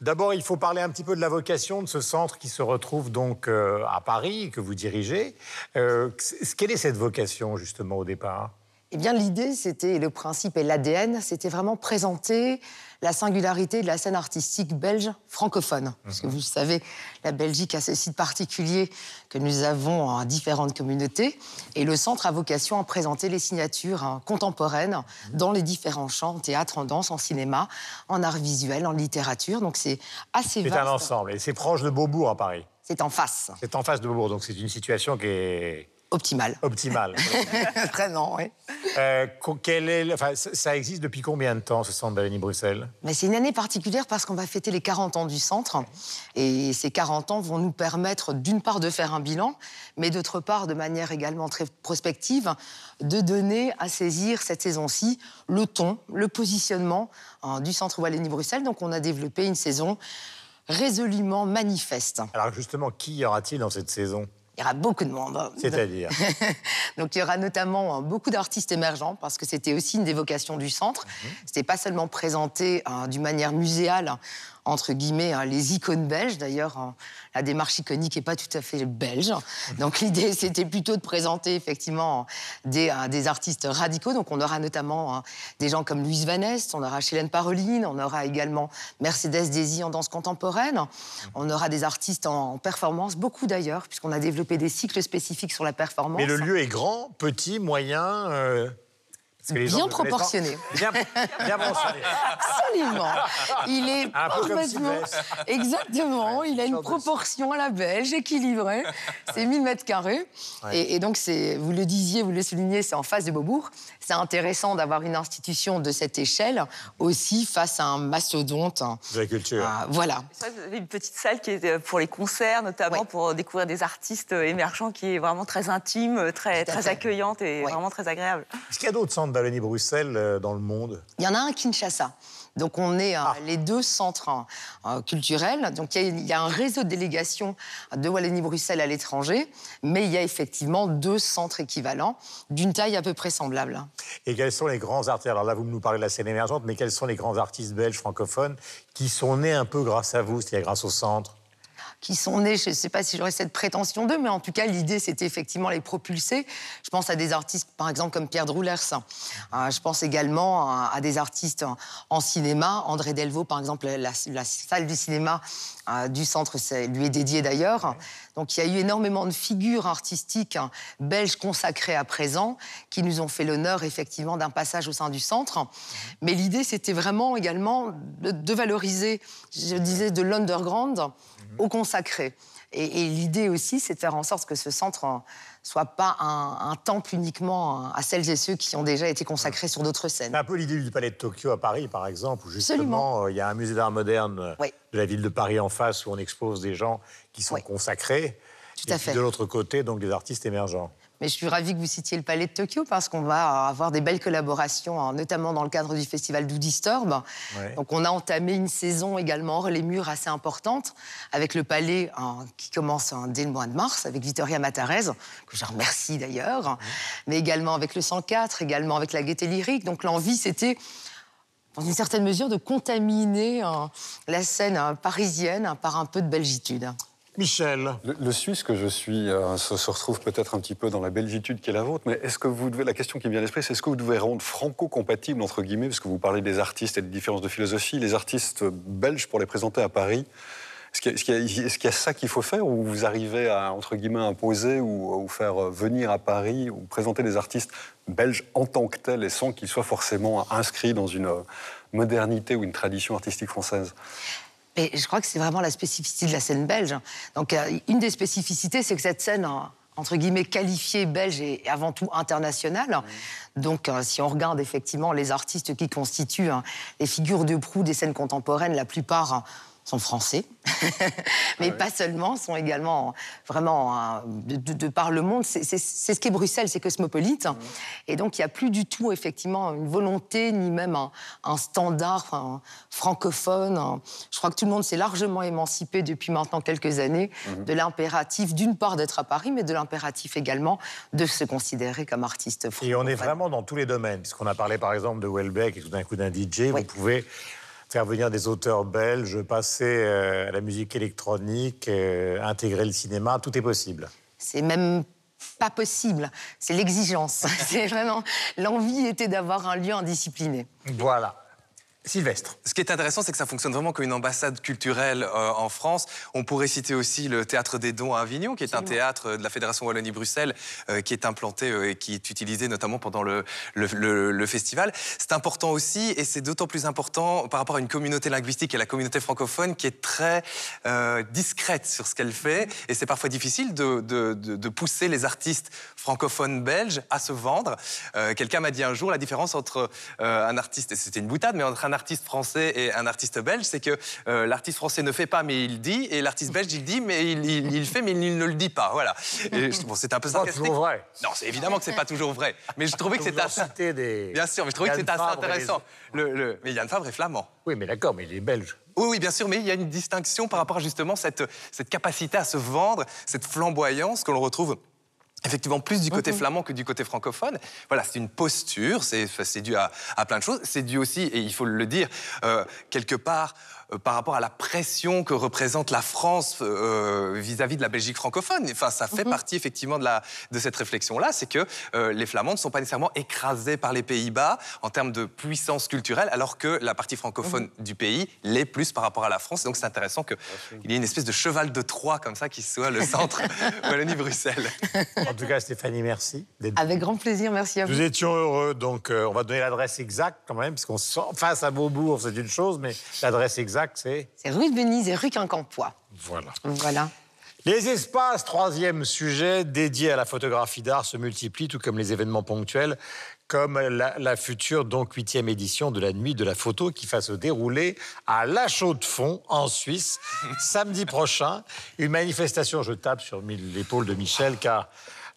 A: d'abord, il faut parler un petit peu de la vocation de ce centre qui se retrouve donc euh, à Paris, que vous dirigez. Euh, quelle est cette vocation, justement, au départ?
H: Eh bien, l'idée, c'était, le principe et l'ADN, c'était vraiment présenter la singularité de la scène artistique belge francophone. Parce que vous savez, la Belgique a ce site particulier que nous avons en différentes communautés. Et le centre a vocation à présenter les signatures hein, contemporaines dans les différents champs, en théâtre, en danse, en cinéma, en art visuel, en littérature. Donc c'est assez vaste.
A: C'est un ensemble. Et c'est proche de Beaubourg à Paris.
H: C'est en face.
A: C'est en face de Beaubourg. Donc c'est une situation qui est
H: Optimal.
A: Optimal.
H: Vraiment, [laughs] oui.
A: Euh, est, enfin, ça existe depuis combien de temps, ce centre d'Avenue Bruxelles
H: Mais C'est une année particulière parce qu'on va fêter les 40 ans du centre. Et ces 40 ans vont nous permettre, d'une part, de faire un bilan, mais d'autre part, de manière également très prospective, de donner à saisir cette saison-ci le ton, le positionnement hein, du centre Wallonie-Bruxelles. Donc, on a développé une saison résolument manifeste.
A: Alors, justement, qui y aura-t-il dans cette saison?
H: Il y aura beaucoup de monde.
A: C'est-à-dire [laughs]
H: Donc il y aura notamment euh, beaucoup d'artistes émergents parce que c'était aussi une des vocations du centre. Ce mhm. n'était C'était pas seulement présenté euh, d'une manière muséale entre guillemets, hein, les icônes belges. D'ailleurs, hein, la démarche iconique n'est pas tout à fait belge. Donc l'idée, [laughs] c'était plutôt de présenter effectivement des, euh, des, artistes radicaux. Donc on aura notamment hein, des gens comme Louise Van Est, on aura Chélène Paroline, on aura également Mercedes Daisy en danse contemporaine, on aura des artistes en, performance, beaucoup d'ailleurs, puisqu'on a développé des cycles spécifiques sur la performance.
A: Mais le lieu est grand, petit, moyen euh,
H: bien proportionné.
A: Bien, bien [laughs]
H: Absolument. Il est
A: un
H: parfaitement. Exactement. il a une proportion à la belge, équilibrée. C'est 1000 mètres carrés. Et, donc, vous le disiez, vous le soulignez, c'est en face de Beaubourg. C'est intéressant d'avoir une institution de cette échelle aussi face à un mastodonte.
A: De la culture.
H: Ah, voilà.
C: vous avez une petite salle qui est euh, pour les concerts, notamment pour découvrir des artistes euh, émergents, qui est vraiment très intime, très, très accueillante et vraiment très agréable.
A: Est-ce qu'il y a d'autres centres Wallonie-Bruxelles euh, dans le monde
H: Il y en a un à Kinshasa. Donc on est euh, ah. les deux centres hein, euh, culturels. Donc il y, a un réseau de délégations de Wallonie-Bruxelles à l'étranger, mais il y a effectivement deux centres équivalents d'une taille à peu près semblable.
A: Et quels sont les grands artistes? Alors là, vous nous parlez de la scène émergente, mais quels sont les grands artistes belges francophones qui sont nés un peu grâce à vous, c'est-à-dire grâce au centre?
H: Qui sont nés, je ne sais pas si j'aurais cette prétention d'eux, mais en tout cas, l'idée, c'était effectivement les propulser. Je pense à des artistes, par exemple, comme Pierre Droulers. Euh, je pense également à, des artistes en, cinéma. André Delvaux, par exemple, la, salle du cinéma du centre lui est dédiée d'ailleurs. Donc il y a eu énormément de figures artistiques belges consacrées à présent qui nous ont fait l'honneur effectivement d'un passage au sein du centre. Mais l'idée, c'était vraiment également de valoriser, je disais, de l'underground au consacré. Et, l'idée aussi, c'est de faire en sorte que ce centre soit pas un, temple uniquement à celles et ceux qui ont déjà été consacrés sur d'autres scènes.
A: C'est un peu l'idée du Palais de Tokyo à Paris, par exemple, où justement euh, il y a un musée d'art moderne euh, de la ville de Paris en face où on expose des gens qui sont consacrés.
H: Tout à fait.
A: de l'autre côté, donc des artistes émergents.
H: Mais je suis ravie que vous citiez le Palais de Tokyo parce qu'on va avoir des belles collaborations, hein, notamment dans le cadre du festival Do Disturb. Donc on a entamé une saison également hors les murs assez importante avec le Palais hein, qui commence hein, dès le mois de mars avec Vittoria Matarez, que je remercie d'ailleurs, mais également avec le 104, également avec la Gaieté Lyrique. Donc l'envie, c'était dans une certaine mesure de contaminer la scène parisienne par un peu de belgitude.
A: Michel.
B: Le, Suisse que je suis euh, se, retrouve peut-être un petit peu dans la belgitude qui est la vôtre, mais est-ce que vous la question qui me vient à l'esprit, c'est est-ce que vous devez rendre franco-compatible, entre guillemets, parce que vous parlez des artistes et des différences de philosophie, les artistes belges pour les présenter à Paris est-ce qu'il y, a ça qu'il faut faire ou vous arrivez à, entre guillemets, imposer ou, ou, faire venir à Paris ou présenter des artistes belges en tant que tels et sans qu'ils soient forcément inscrits dans une modernité ou une tradition artistique française?
H: Et je crois que c'est vraiment la spécificité de la scène belge. Donc, euh, une des spécificités, c'est que cette scène, entre guillemets, qualifiée belge est avant tout internationale. Donc, euh, si on regarde effectivement les artistes qui constituent hein, les figures de proue des scènes contemporaines, la plupart sont français, [laughs] mais ah pas seulement, sont également vraiment de, par le monde. C'est ce qu'est Bruxelles, c'est cosmopolite. Mmh. Et donc, il n'y a plus du tout, effectivement, une volonté, ni même un, standard francophone. Je crois que tout le monde s'est largement émancipé depuis maintenant quelques années mmh. de l'impératif, d'une part, d'être à Paris, mais de l'impératif également de se considérer comme artiste
A: francophone. Et on est vraiment dans tous les domaines. Puisqu'on a parlé, par exemple, de Welbeck et tout d'un coup d'un DJ, vous pouvez faire venir des auteurs belges, passer euh, à la musique électronique, euh, intégrer le cinéma, tout est possible.
H: C'est même pas possible, c'est l'exigence. [laughs] c'est vraiment l'envie était d'avoir un lieu indiscipliné.
A: Voilà. Sylvestre.
G: Ce qui est intéressant, c'est que ça fonctionne vraiment comme une ambassade culturelle euh, en France. On pourrait citer aussi le Théâtre des Dons à Avignon, qui est un théâtre de la Fédération Wallonie-Bruxelles, euh, qui est implanté euh, et qui est utilisé notamment pendant le, le, festival. C'est important aussi, et c'est d'autant plus important par rapport à une communauté linguistique et la communauté francophone qui est très discrète sur ce qu'elle fait. Et c'est parfois difficile de, de, de, pousser les artistes francophones belges à se vendre. Quelqu'un m'a dit un jour la différence entre un artiste, et c'était une boutade, mais entre un un artiste français et un artiste belge, c'est que euh, l'artiste français ne fait pas, mais il dit, et l'artiste belge, il dit, mais il, fait, mais il ne le dit pas. Voilà. bon, [laughs] c'est un peu
A: ça. toujours vrai.
G: Non, c'est évidemment que c'est pas toujours vrai. Mais je trouvais que c'était assez.
A: Des...
G: Bien sûr, mais je trouvais que c'était assez intéressant. Le, Mais Yann Fabre est flamand.
A: Oui, mais d'accord, mais il est belge.
G: Oui, oui, bien sûr, mais il y a une distinction par rapport à justement cette, cette capacité à se vendre, cette flamboyance que l'on retrouve effectivement plus du côté flamand que du côté francophone. Voilà, c'est une posture, c'est dû à, plein de choses. C'est dû aussi, et il faut le dire, euh, quelque part par rapport à la pression que représente la France vis-à-vis de la Belgique francophone. Enfin, ça fait mhm. partie effectivement de, la, de cette réflexion-là, c'est que les Flamands ne sont pas nécessairement écrasés par les Pays-Bas en termes de puissance culturelle, alors que la partie francophone mhm. du pays l'est plus par rapport à la France. Donc c'est intéressant qu'il y ait une espèce de cheval de Troie comme ça qui soit le centre [laughs] Wallonie-Bruxelles.
A: En tout cas, Stéphanie, merci.
H: Avec grand plaisir, merci à vous.
A: Nous étions heureux, donc euh, on va donner l'adresse exacte quand même, parce qu'on face à Beaubourg, c'est une chose, mais l'adresse exacte, c'est
H: C'est rue de Venise et rue Quincampoix.
A: Voilà.
H: Voilà.
A: Les espaces, troisième sujet, dédiés à la photographie d'art, se multiplient, tout comme les événements ponctuels, comme la, future, donc huitième édition de la Nuit de la photo qui va se dérouler à La Chaux-de-Fonds, en Suisse, samedi prochain. Une manifestation, je tape sur l'épaule de Michel, car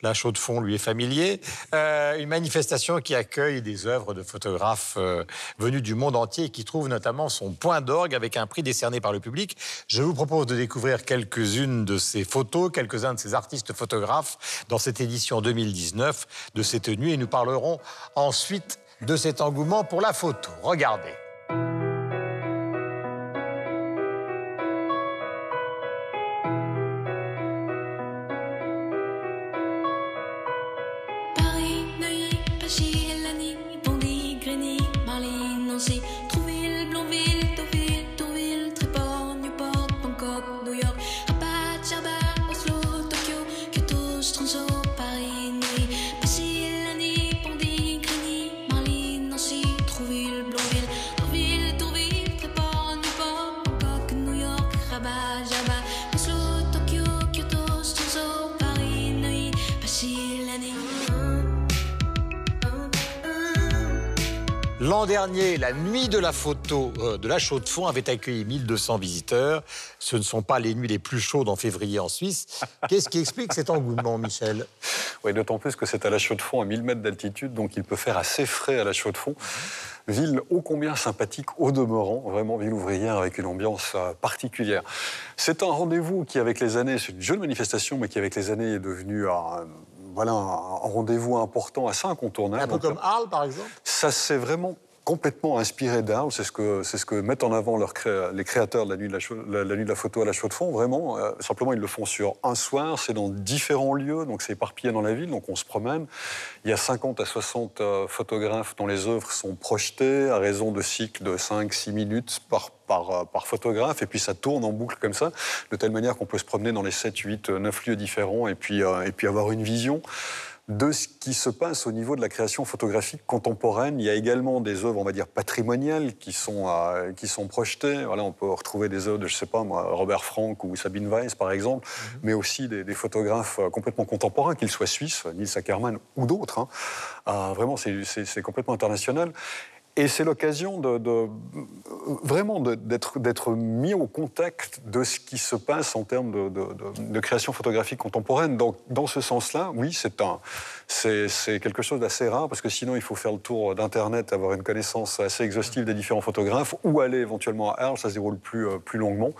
A: la chaux de fond lui est familier. Euh, une manifestation qui accueille des œuvres de photographes euh, venus du monde entier et qui trouve notamment son point d'orgue avec un prix décerné par le public. Je vous propose de découvrir quelques-unes de ces photos, quelques-uns de ces artistes photographes dans cette édition 2019 de cette nuit et nous parlerons ensuite de cet engouement pour la photo. Regardez. L'an dernier, la nuit de la photo euh, de la Chaux de Fonds avait accueilli 1200 visiteurs. Ce ne sont pas les nuits les plus chaudes en février en Suisse. Qu'est-ce qui explique cet engouement, Michel?
B: Oui, d'autant plus que c'est à la Chaux de Fonds, à 1000 mètres d'altitude, donc il peut faire assez frais à la Chaux de Fonds. Ville ô combien sympathique au demeurant, vraiment ville ouvrière avec une ambiance euh, particulière. C'est un rendez-vous qui, avec les années, c'est une jeune manifestation, mais qui, avec les années, est devenu un voilà, un, rendez-vous important, assez incontournable.
A: Un peu comme Arles, par exemple?
B: Ça s'est vraiment complètement inspiré d'Arles. C'est ce que c'est ce que mettent en avant leurs les créateurs de la nuit de la, la, nuit de la photo à la chaux de fond. Vraiment, euh, simplement ils le font sur un soir. C'est dans différents lieux, donc c'est éparpillé dans la ville. Donc on se promène. Il y a 50 à 60 euh, photographes dont les œuvres sont projetées à raison de cycles de 5-6 minutes par par, euh, par, photographe, et puis ça tourne en boucle comme ça, de telle manière qu'on peut se promener dans les 7, 8, 9 lieux différents et puis, et puis avoir une vision de ce qui se passe au niveau de la création photographique contemporaine. Il y a également des œuvres, on va dire, patrimoniales qui sont, qui sont projetées. Voilà, on peut retrouver des œuvres de, je sais pas moi, Robert Frank ou Sabine Weiss, par exemple, mhm. mais aussi des, photographes euh, complètement contemporains, qu'ils soient suisses, Nils Ackermann ou d'autres. Hein. Euh, vraiment, c'est complètement international. Et c'est l'occasion de, vraiment d'être mis au contact de ce qui se passe en termes de, création photographique contemporaine. Donc, dans ce sens-là, oui, c'est quelque chose d'assez rare parce que sinon, il faut faire le tour d'Internet, avoir une connaissance assez exhaustive des différents photographes ou aller éventuellement à Arles, ça se déroule plus, euh, plus longuement.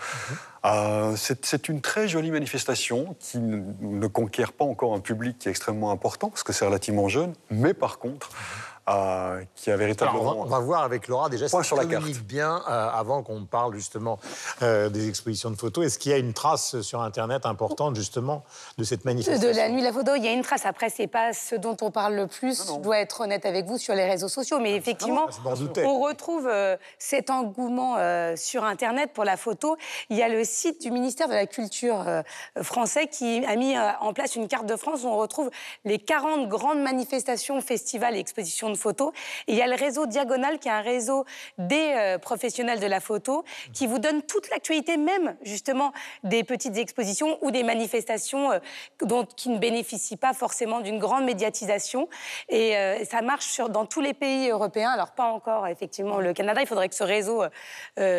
B: Euh, c'est une très jolie manifestation qui ne, conquiert pas encore un public qui est extrêmement important parce que c'est relativement jeune, mais par contre, mm-hmm. Euh, qui a véritablement.
A: on, va, voir avec Laura déjà si ça communique bien euh, avant qu'on parle justement euh, des expositions de photos. Est-ce qu'il y a une trace sur Internet importante justement de cette manifestation?
D: De la nuit de la photo, il y a une trace. Après, c'est pas ce dont on parle le plus. Je dois être honnête avec vous sur les réseaux sociaux, mais ah, effectivement, on retrouve cet engouement sur Internet pour la photo. Il y a le site du ministère de la Culture français qui a mis en place une carte de France où on retrouve les 40 grandes manifestations, festivals et expositions photo. il y a le réseau Diagonal, qui est un réseau des euh, professionnels de la photo, qui vous donne toute l'actualité, même justement des petites expositions ou des manifestations euh, dont, qui ne bénéficient pas forcément d'une grande médiatisation. Et euh, ça marche dans tous les pays européens. Alors pas encore effectivement le Canada. Il faudrait que ce réseau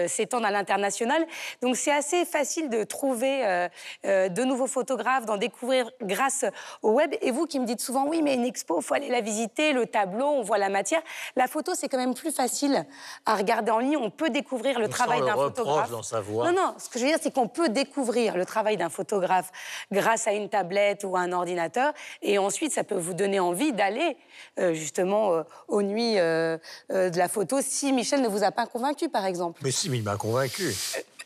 D: s'étende à l'international. Donc c'est assez facile de trouver de nouveaux photographes, d'en découvrir grâce au web. Et vous qui me dites souvent, oui, mais une expo, il faut aller la visiter, le tableau, on voit la matière. La photo, c'est quand même plus facile à regarder en ligne. On peut découvrir le
A: On
D: travail d'un photographe.
A: dans sa voix.
D: Non, non, ce que je veux dire, c'est qu'on peut découvrir le travail d'un photographe grâce à une tablette ou à un ordinateur. Et ensuite, ça peut vous donner envie d'aller euh, justement euh, aux nuits euh, euh, de la photo si Michel ne vous a pas convaincu, par exemple.
A: Mais si, mais il m'a convaincu.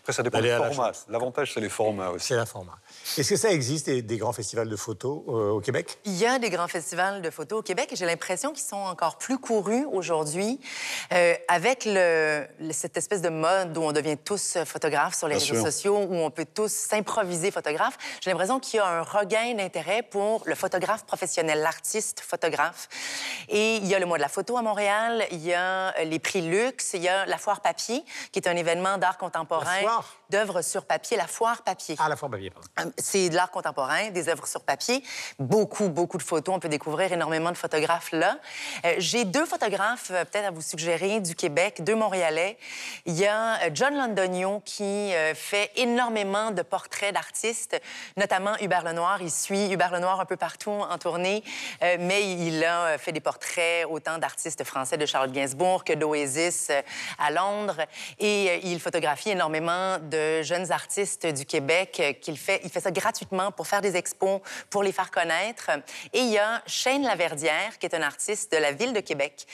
B: Après, ça dépend du
A: à la
B: format. L'avantage, c'est les formats aussi.
A: C'est la format. Est-ce que ça existe, des, grands festivals de photos euh, au Québec?
E: Il y a des grands festivals de photos au Québec et j'ai l'impression qu'ils sont encore plus courus aujourd'hui euh, avec le, cette espèce de mode où on devient tous photographes sur les
B: Bien
E: réseaux
B: sûr.
E: sociaux, où on peut tous s'improviser photographe. J'ai l'impression qu'il y a un regain d'intérêt pour le photographe professionnel, l'artiste photographe. Et il y a le mois de la photo à Montréal, il y a les prix luxe, il y a la foire papier, qui est un événement d'art contemporain,
A: La foire?
E: D'œuvres sur papier, la foire papier.
A: Ah, la forme papier, pardon.
E: Euh, C'est de l'art contemporain, des œuvres sur papier, beaucoup, beaucoup de photos. On peut découvrir énormément de photographes là. Euh, J'ai deux photographes euh, peut-être à vous suggérer du Québec, deux Montréalais. Il y a John Londonio qui euh, fait énormément de portraits d'artistes, notamment Hubert Lenoir. Il suit Hubert Lenoir un peu partout en tournée, mais il a fait des portraits autant d'artistes français de Charles Gainsbourg que d'Oasis à Londres. Et il photographie énormément de jeunes artistes du Québec euh, qu'il fait. Il fait ça gratuitement pour faire des expos, pour les faire connaître. Et il y a Shane Laverdière, qui est un artiste de la ville de Québec,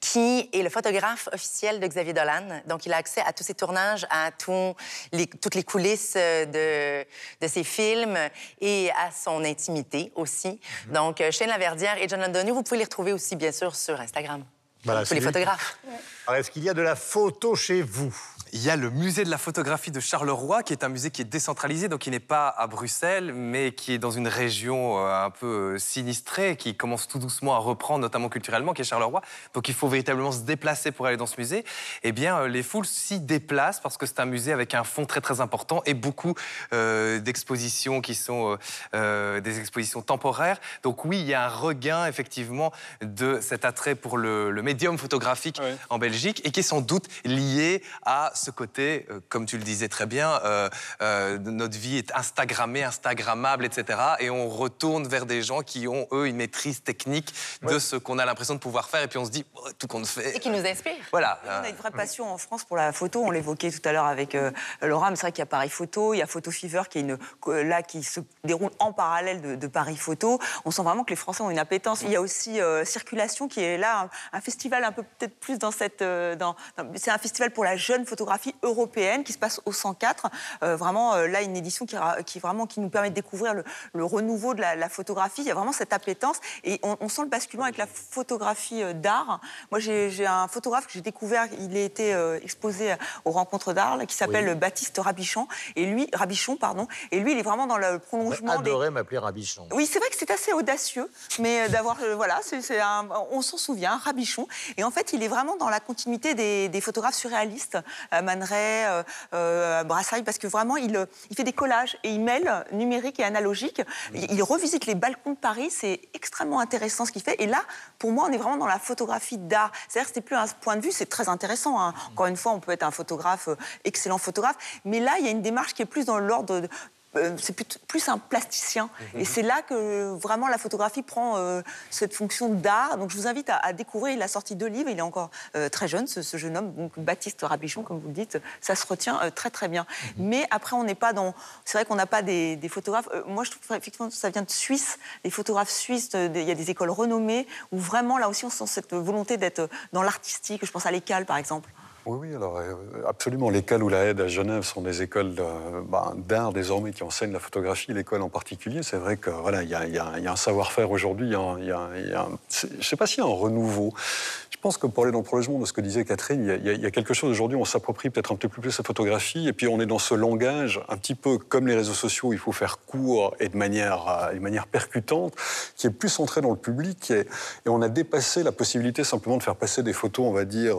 E: qui est le photographe officiel de Xavier Dolan. Donc, il a accès à tous ses tournages, à tous les- toutes les coulisses euh, de, de ses films et à son intimité aussi. Donc, euh, Shane Laverdière et John Londonio, vous pouvez les retrouver aussi, bien sûr, sur Instagram.
A: Voilà,
E: Tous les photographes.
A: Alors, est-ce qu'il y a de la photo chez vous?
G: Il y a le musée de la photographie de Charleroi, qui est un musée qui est décentralisé, donc qui n'est pas à Bruxelles, mais qui est dans une région euh, un peu euh, sinistrée, qui commence tout doucement à reprendre, notamment culturellement, qui est Charleroi. Donc il faut véritablement se déplacer pour aller dans ce musée. Eh bien, euh, les foules s'y déplacent parce que c'est un musée avec un fond très très important et beaucoup euh, d'expositions qui sont euh, des expositions temporaires. Donc oui, il y a un regain effectivement de cet attrait pour le, le médium photographique en Belgique et qui est sans doute lié à ce côté, euh, comme tu le disais très bien, euh, euh, notre vie est Instagrammée, Instagrammable, etc. Et on retourne vers des gens qui ont, eux, une maîtrise technique de ce qu'on a l'impression de pouvoir faire. Et puis on se dit, oh, tout compte fait.
E: Et qui nous inspire.
G: Voilà.
C: On a une vraie passion en France pour la photo. On l'évoquait tout à l'heure avec euh, Laura, mais c'est vrai qu'il y a Paris Photo, il y a Photo Fever qui est une, là qui se déroule en parallèle de, de Paris Photo. On sent vraiment que les Français ont une appétence. Il y a aussi euh, Circulation qui est là, un, un festival un peu peut-être plus dans cette, euh, dans, dans- c'est un festival pour la jeune photographie européenne qui se passe au 104. Euh, vraiment euh, là une édition qui, qui vraiment qui nous permet de découvrir le, le renouveau de la, la photographie. Il y a vraiment cette appétence et on, on sent le basculement avec la photographie euh, d'art. Moi j'ai un photographe que j'ai découvert, il a été exposé aux rencontres d'art là, qui s'appelle
A: Oui.
C: Baptiste Rabichon et lui Rabichon pardon et lui il est vraiment dans le prolongement des
A: J'adorais m'appeler Rabichon.
C: oui, c'est vrai que c'est assez audacieux, mais d'avoir, voilà, c'est, c'est un- on s'en souvient, Rabichon. Et en fait, il est vraiment dans la continuité des, des photographes surréalistes, euh, Man Ray, euh, euh, Brassailles, parce que vraiment, il, euh, il fait des collages et il mêle numérique et analogique. Il, il revisite les balcons de Paris, c'est extrêmement intéressant ce qu'il fait. Et là, pour moi, on est vraiment dans la photographie d'art. C'est-à-dire que c'était plus un point de vue, c'est très intéressant. hein. Encore une fois, on peut être un photographe, excellent photographe, mais là, il y a une démarche qui est plus dans l'ordre de euh, c'est plus, un plasticien. Et c'est là que vraiment la photographie prend euh, cette fonction d'art. Donc je vous invite à, à découvrir. Il a sorti deux livres. Il est encore euh, très jeune, ce, ce jeune homme, donc Baptiste Rabichon, comme vous le dites. Ça se retient très très bien. Mais après, on n'est pas dans. C'est vrai qu'on n'a pas des, des photographes. moi, je trouve effectivement que ça vient de Suisse. Les photographes suisses, il y a des écoles renommées où vraiment là aussi on sent cette volonté d'être dans l'artistique. Je pense à l'ECAL par exemple.
B: Oui, oui, alors euh, absolument. L'école ou la aide à Genève sont des écoles ben, d'art désormais qui enseignent la photographie, l'école en particulier. C'est vrai que voilà, il y a, un savoir-faire aujourd'hui. y a Je ne sais pas s'il y a un renouveau. Je pense que pour aller dans le prolongement de ce que disait Catherine, il y a, quelque chose aujourd'hui. On s'approprie peut-être un petit peu plus la photographie, et puis on est dans ce langage un petit peu comme les réseaux sociaux. Il faut faire court et de manière, euh, de manière percutante, qui est plus centré dans le public. Et, et on a dépassé la possibilité simplement de faire passer des photos, on va dire.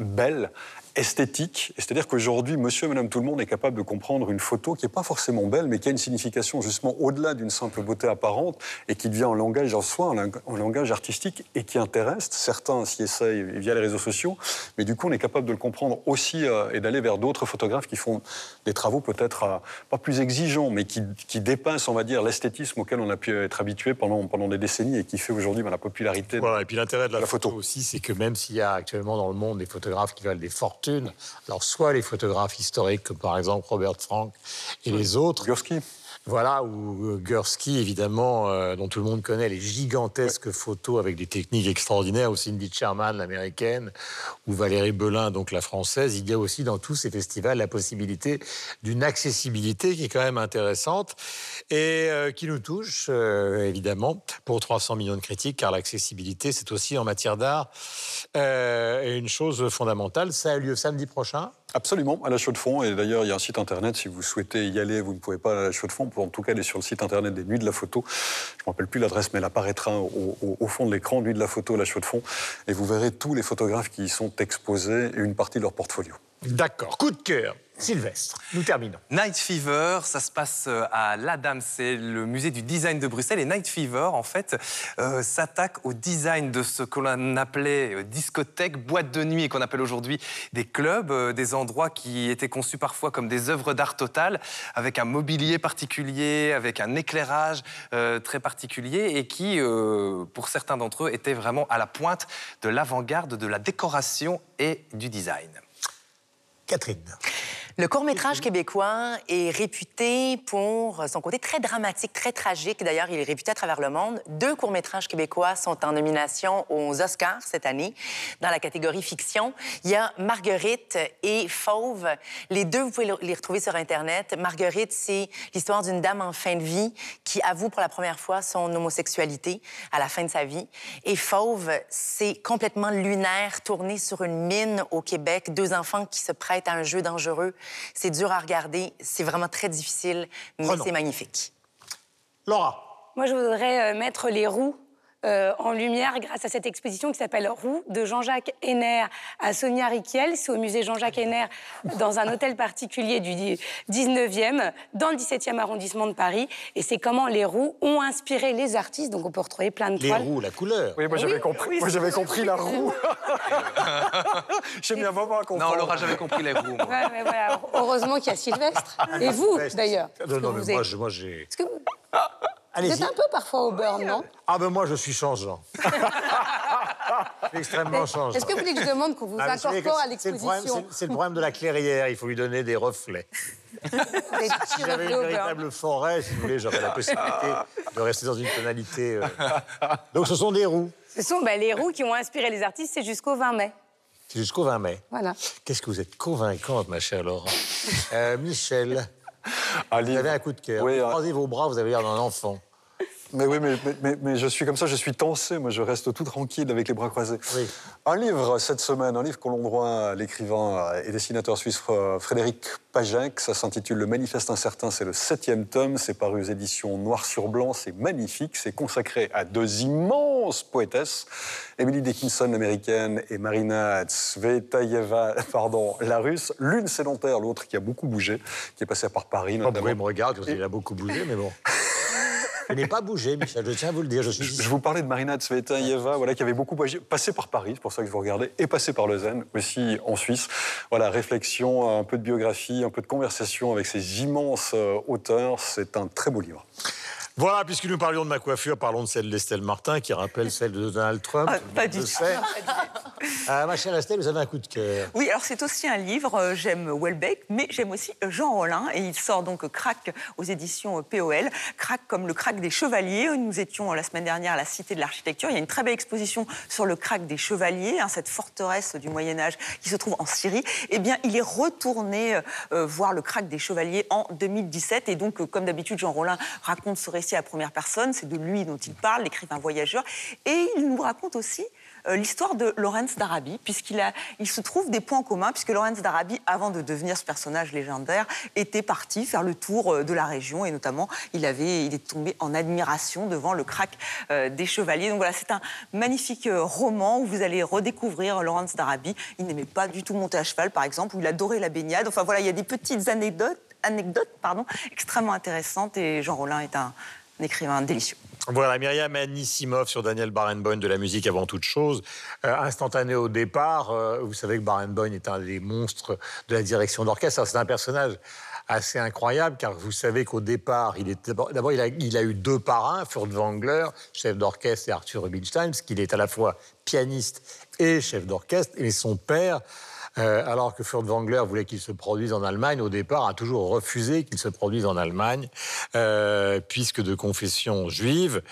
B: Belles esthétique. C'est-à-dire qu'aujourd'hui, monsieur et madame tout le monde est capable de comprendre une photo qui n'est pas forcément belle, mais qui a une signification justement au-delà d'une simple beauté apparente et qui devient un langage en soi, un, langage artistique et qui intéresse. Certains s'y essayent via les réseaux sociaux, mais du coup, on est capable de le comprendre aussi euh, et d'aller vers d'autres photographes qui font des travaux peut-être euh, pas plus exigeants, mais qui, dépassent, on va dire, l'esthétisme auquel on a pu être habitué pendant, pendant des décennies et qui fait aujourd'hui ben, la popularité.
A: Voilà, et puis l'intérêt de la, photo, aussi, c'est que même s'il y a actuellement dans le monde des photographes qui valent des alors, soit les photographes historiques, comme par exemple Robert Frank et les autres.
B: Gursky.
A: Voilà, ou euh, Gursky, évidemment, euh, dont tout le monde connaît les gigantesques photos avec des techniques extraordinaires, ou Cindy Sherman, l'américaine, ou Valérie Belin, donc la française. Il y a aussi dans tous ces festivals la possibilité d'une accessibilité qui est quand même intéressante et euh, qui nous touche, évidemment, pour 300 millions de critiques, car l'accessibilité, c'est aussi en matière d'art une chose fondamentale. Ça a lieu samedi prochain.
B: Absolument, à la Chaux de Fonds. Et d'ailleurs, il y a un site internet. Si vous souhaitez y aller, vous ne pouvez pas à la Chaux de Fonds. Pour en tout cas aller sur le site internet des Nuits de la Photo. Je ne me rappelle plus l'adresse, mais elle apparaîtra au, fond de l'écran, Nuits de la Photo, la Chaux de Fonds. Et vous verrez tous les photographes qui y sont exposés et une partie de leur portfolio.
A: D'accord. Coup de cœur. Sylvestre, nous terminons.
G: Night Fever, ça se passe euh, à l'Adam, c'est le musée du design de Bruxelles. Et Night Fever, en fait, euh, s'attaque au design de ce qu'on appelait euh, discothèque, boîte de nuit, et qu'on appelle aujourd'hui des clubs, des endroits qui étaient conçus parfois comme des œuvres d'art total, avec un mobilier particulier, avec un éclairage très particulier, et qui, pour certains d'entre eux, étaient vraiment à la pointe de l'avant-garde de la décoration et du design.
E: Le court-métrage québécois est réputé pour son côté très dramatique, très tragique. D'ailleurs, il est réputé à travers le monde. Deux courts-métrages québécois sont en nomination aux Oscars cette année dans la catégorie fiction. Il y a Marguerite et Fauve. Les deux, vous pouvez les retrouver sur Internet. Marguerite, c'est l'histoire d'une dame en fin de vie qui avoue pour la première fois son homosexualité à la fin de sa vie. Et Fauve, c'est complètement lunaire, tourné sur une mine au Québec. Deux enfants qui se prêtent à un jeu dangereux c'est dur à regarder, c'est vraiment très difficile, mais c'est magnifique.
A: Laura.
D: Moi, je voudrais euh, mettre les roues euh, en lumière grâce à cette exposition qui s'appelle Roux de Jean-Jacques Henner à Sonia Riquiel. C'est au musée Jean-Jacques Henner dans un hôtel particulier du 19e, dans le 17e arrondissement de Paris. Et c'est comment les roues ont inspiré les artistes. Donc on peut retrouver plein de toiles.
A: Les roues, la couleur.
B: Oui, moi j'avais compris, moi, j'avais compris la roue. J'aime bien vraiment comprendre.
G: Non, on n'aura jamais compris les roues.
D: mais voilà. Heureusement qu'il y a Sylvestre. Et vous, d'ailleurs.
A: Non, non, mais moi, j'ai.
D: Vous êtes un peu parfois au beurre, non
A: Ah ben moi, je suis changeant. [laughs] extrêmement changeant.
D: Est-ce que vous voulez que je demande qu'on vous ah, incorpore à l'exposition
A: C'est le, problème de la clairière, il faut lui donner des reflets. [laughs] si j'avais une véritable forêt, si vous voulez, j'aurais la possibilité de rester dans une tonalité. Euh. Donc ce sont des roues.
D: Ce sont ben, les roues qui ont inspiré les artistes, c'est jusqu'au 20 mai.
A: C'est jusqu'au 20 mai.
D: Voilà.
A: Qu'est-ce que vous êtes convaincante, ma chère Laurent. Euh, Michel. Vous avez un coup de cœur. Oui, Croisez vos bras, vous avez l'air d'un enfant.
B: Mais oui, mais, mais, je suis comme ça, je suis tensé, moi je reste tout tranquille avec les bras croisés. Un livre cette semaine, un livre qu'on droit à l'écrivain et dessinateur suisse Frédéric Pajek, ça s'intitule Le Manifeste incertain, c'est le septième tome, c'est paru aux éditions Noir sur Blanc, c'est magnifique, c'est consacré à deux immenses poétesses, Emily Dickinson l'américaine et Marina Tsvetaeva, [laughs] pardon, la russe, l'une sédentaire, l'autre qui a beaucoup bougé, qui est passée par Paris
A: notamment. Oh, bah me regarde, il a beaucoup bougé, mais bon. [laughs] Je n'ai pas bougé, Michel, je tiens à vous le dire. Je, suis
B: je vous parlais de Marina Tsvetaeva, voilà, qui avait beaucoup passé par Paris, c'est pour ça que je vous regardais, et passé par Lausanne, aussi en Suisse. Voilà, réflexion, un peu de biographie, un peu de conversation avec ces immenses euh, auteurs. C'est un très beau livre.
A: Voilà, puisque nous parlions de ma coiffure, parlons de celle d'Estelle Martin, qui rappelle [laughs] celle de Donald Trump.
C: Ah, pas, du tout.
A: Ah, ma chère Estelle, vous avez un coup de cœur.
C: Oui, alors c'est aussi un livre. Euh, j'aime Welbeck, mais j'aime aussi euh, Jean Rollin. Et il sort donc Crac aux éditions euh, POL. Crac comme le crack des chevaliers. Nous étions la semaine dernière à la Cité de l'Architecture. Il y a une très belle exposition sur le crack des chevaliers, hein, cette forteresse du Moyen-Âge qui se trouve en Syrie. Eh bien, il est retourné voir le crack des chevaliers en 2017. Et donc, comme d'habitude, Jean Rollin raconte ce récit à première personne, c'est de lui dont il parle, l'écrivain voyageur, et il nous raconte aussi euh, l'histoire de Lawrence d'Arabie, puisqu'il il se trouve des points communs, puisque Lawrence d'Arabie, avant de devenir ce personnage légendaire, était parti faire le tour euh, de la région et notamment il, avait, il est tombé en admiration devant le crack euh, des chevaliers. Donc voilà, c'est un magnifique roman où vous allez redécouvrir Lawrence d'Arabie. Il n'aimait pas du tout monter à cheval, par exemple, où il adorait la baignade. Enfin voilà, il y a des petites anecdotes, anecdotes pardon, extrêmement intéressantes et Jean Rollin est un écrivain délicieux.
A: Voilà, Myriam Anissimov sur Daniel Barenboim de la musique avant toute chose. Euh, instantané au départ, euh, vous savez que Barenboim est un des monstres de la direction d'orchestre. C'est un personnage assez incroyable car vous savez qu'au départ, il d'abord il a eu deux parrains, Furtwängler, chef d'orchestre, et Arthur Rubinstein, parce qu'il est à la fois pianiste et chef d'orchestre. Et son père euh, alors que Furtwängler voulait qu'il se produise en Allemagne, au départ a toujours refusé qu'il se produise en Allemagne, euh, puisque de confession juive.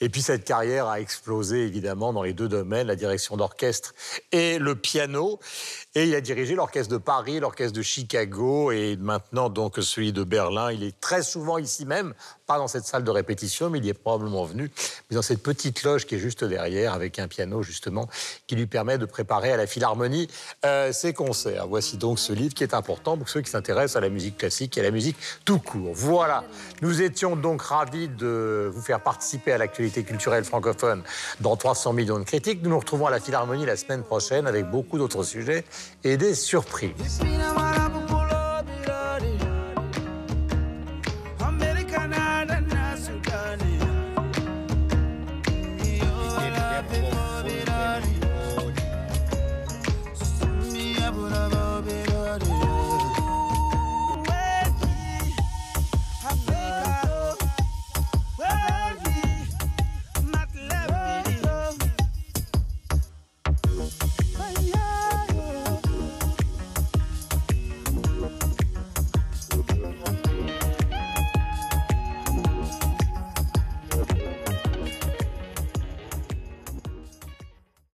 A: Et puis cette carrière a explosé évidemment dans les deux domaines, la direction d'orchestre et le piano. Et il a dirigé l'orchestre de Paris, l'orchestre de Chicago et maintenant donc celui de Berlin. Il est très souvent ici même, pas dans cette salle de répétition, mais il y est probablement venu, mais dans cette petite loge qui est juste derrière avec un piano justement qui lui permet de préparer à la philharmonie euh, ses concerts. Voici donc ce livre qui est important pour ceux qui s'intéressent à la musique classique et à la musique tout court. Voilà, nous étions donc ravis de vous faire participer à l'actualité culturelle francophone dans 300 millions de critiques. Nous nous retrouvons à la philharmonie la semaine prochaine avec beaucoup d'autres sujets et des surprises.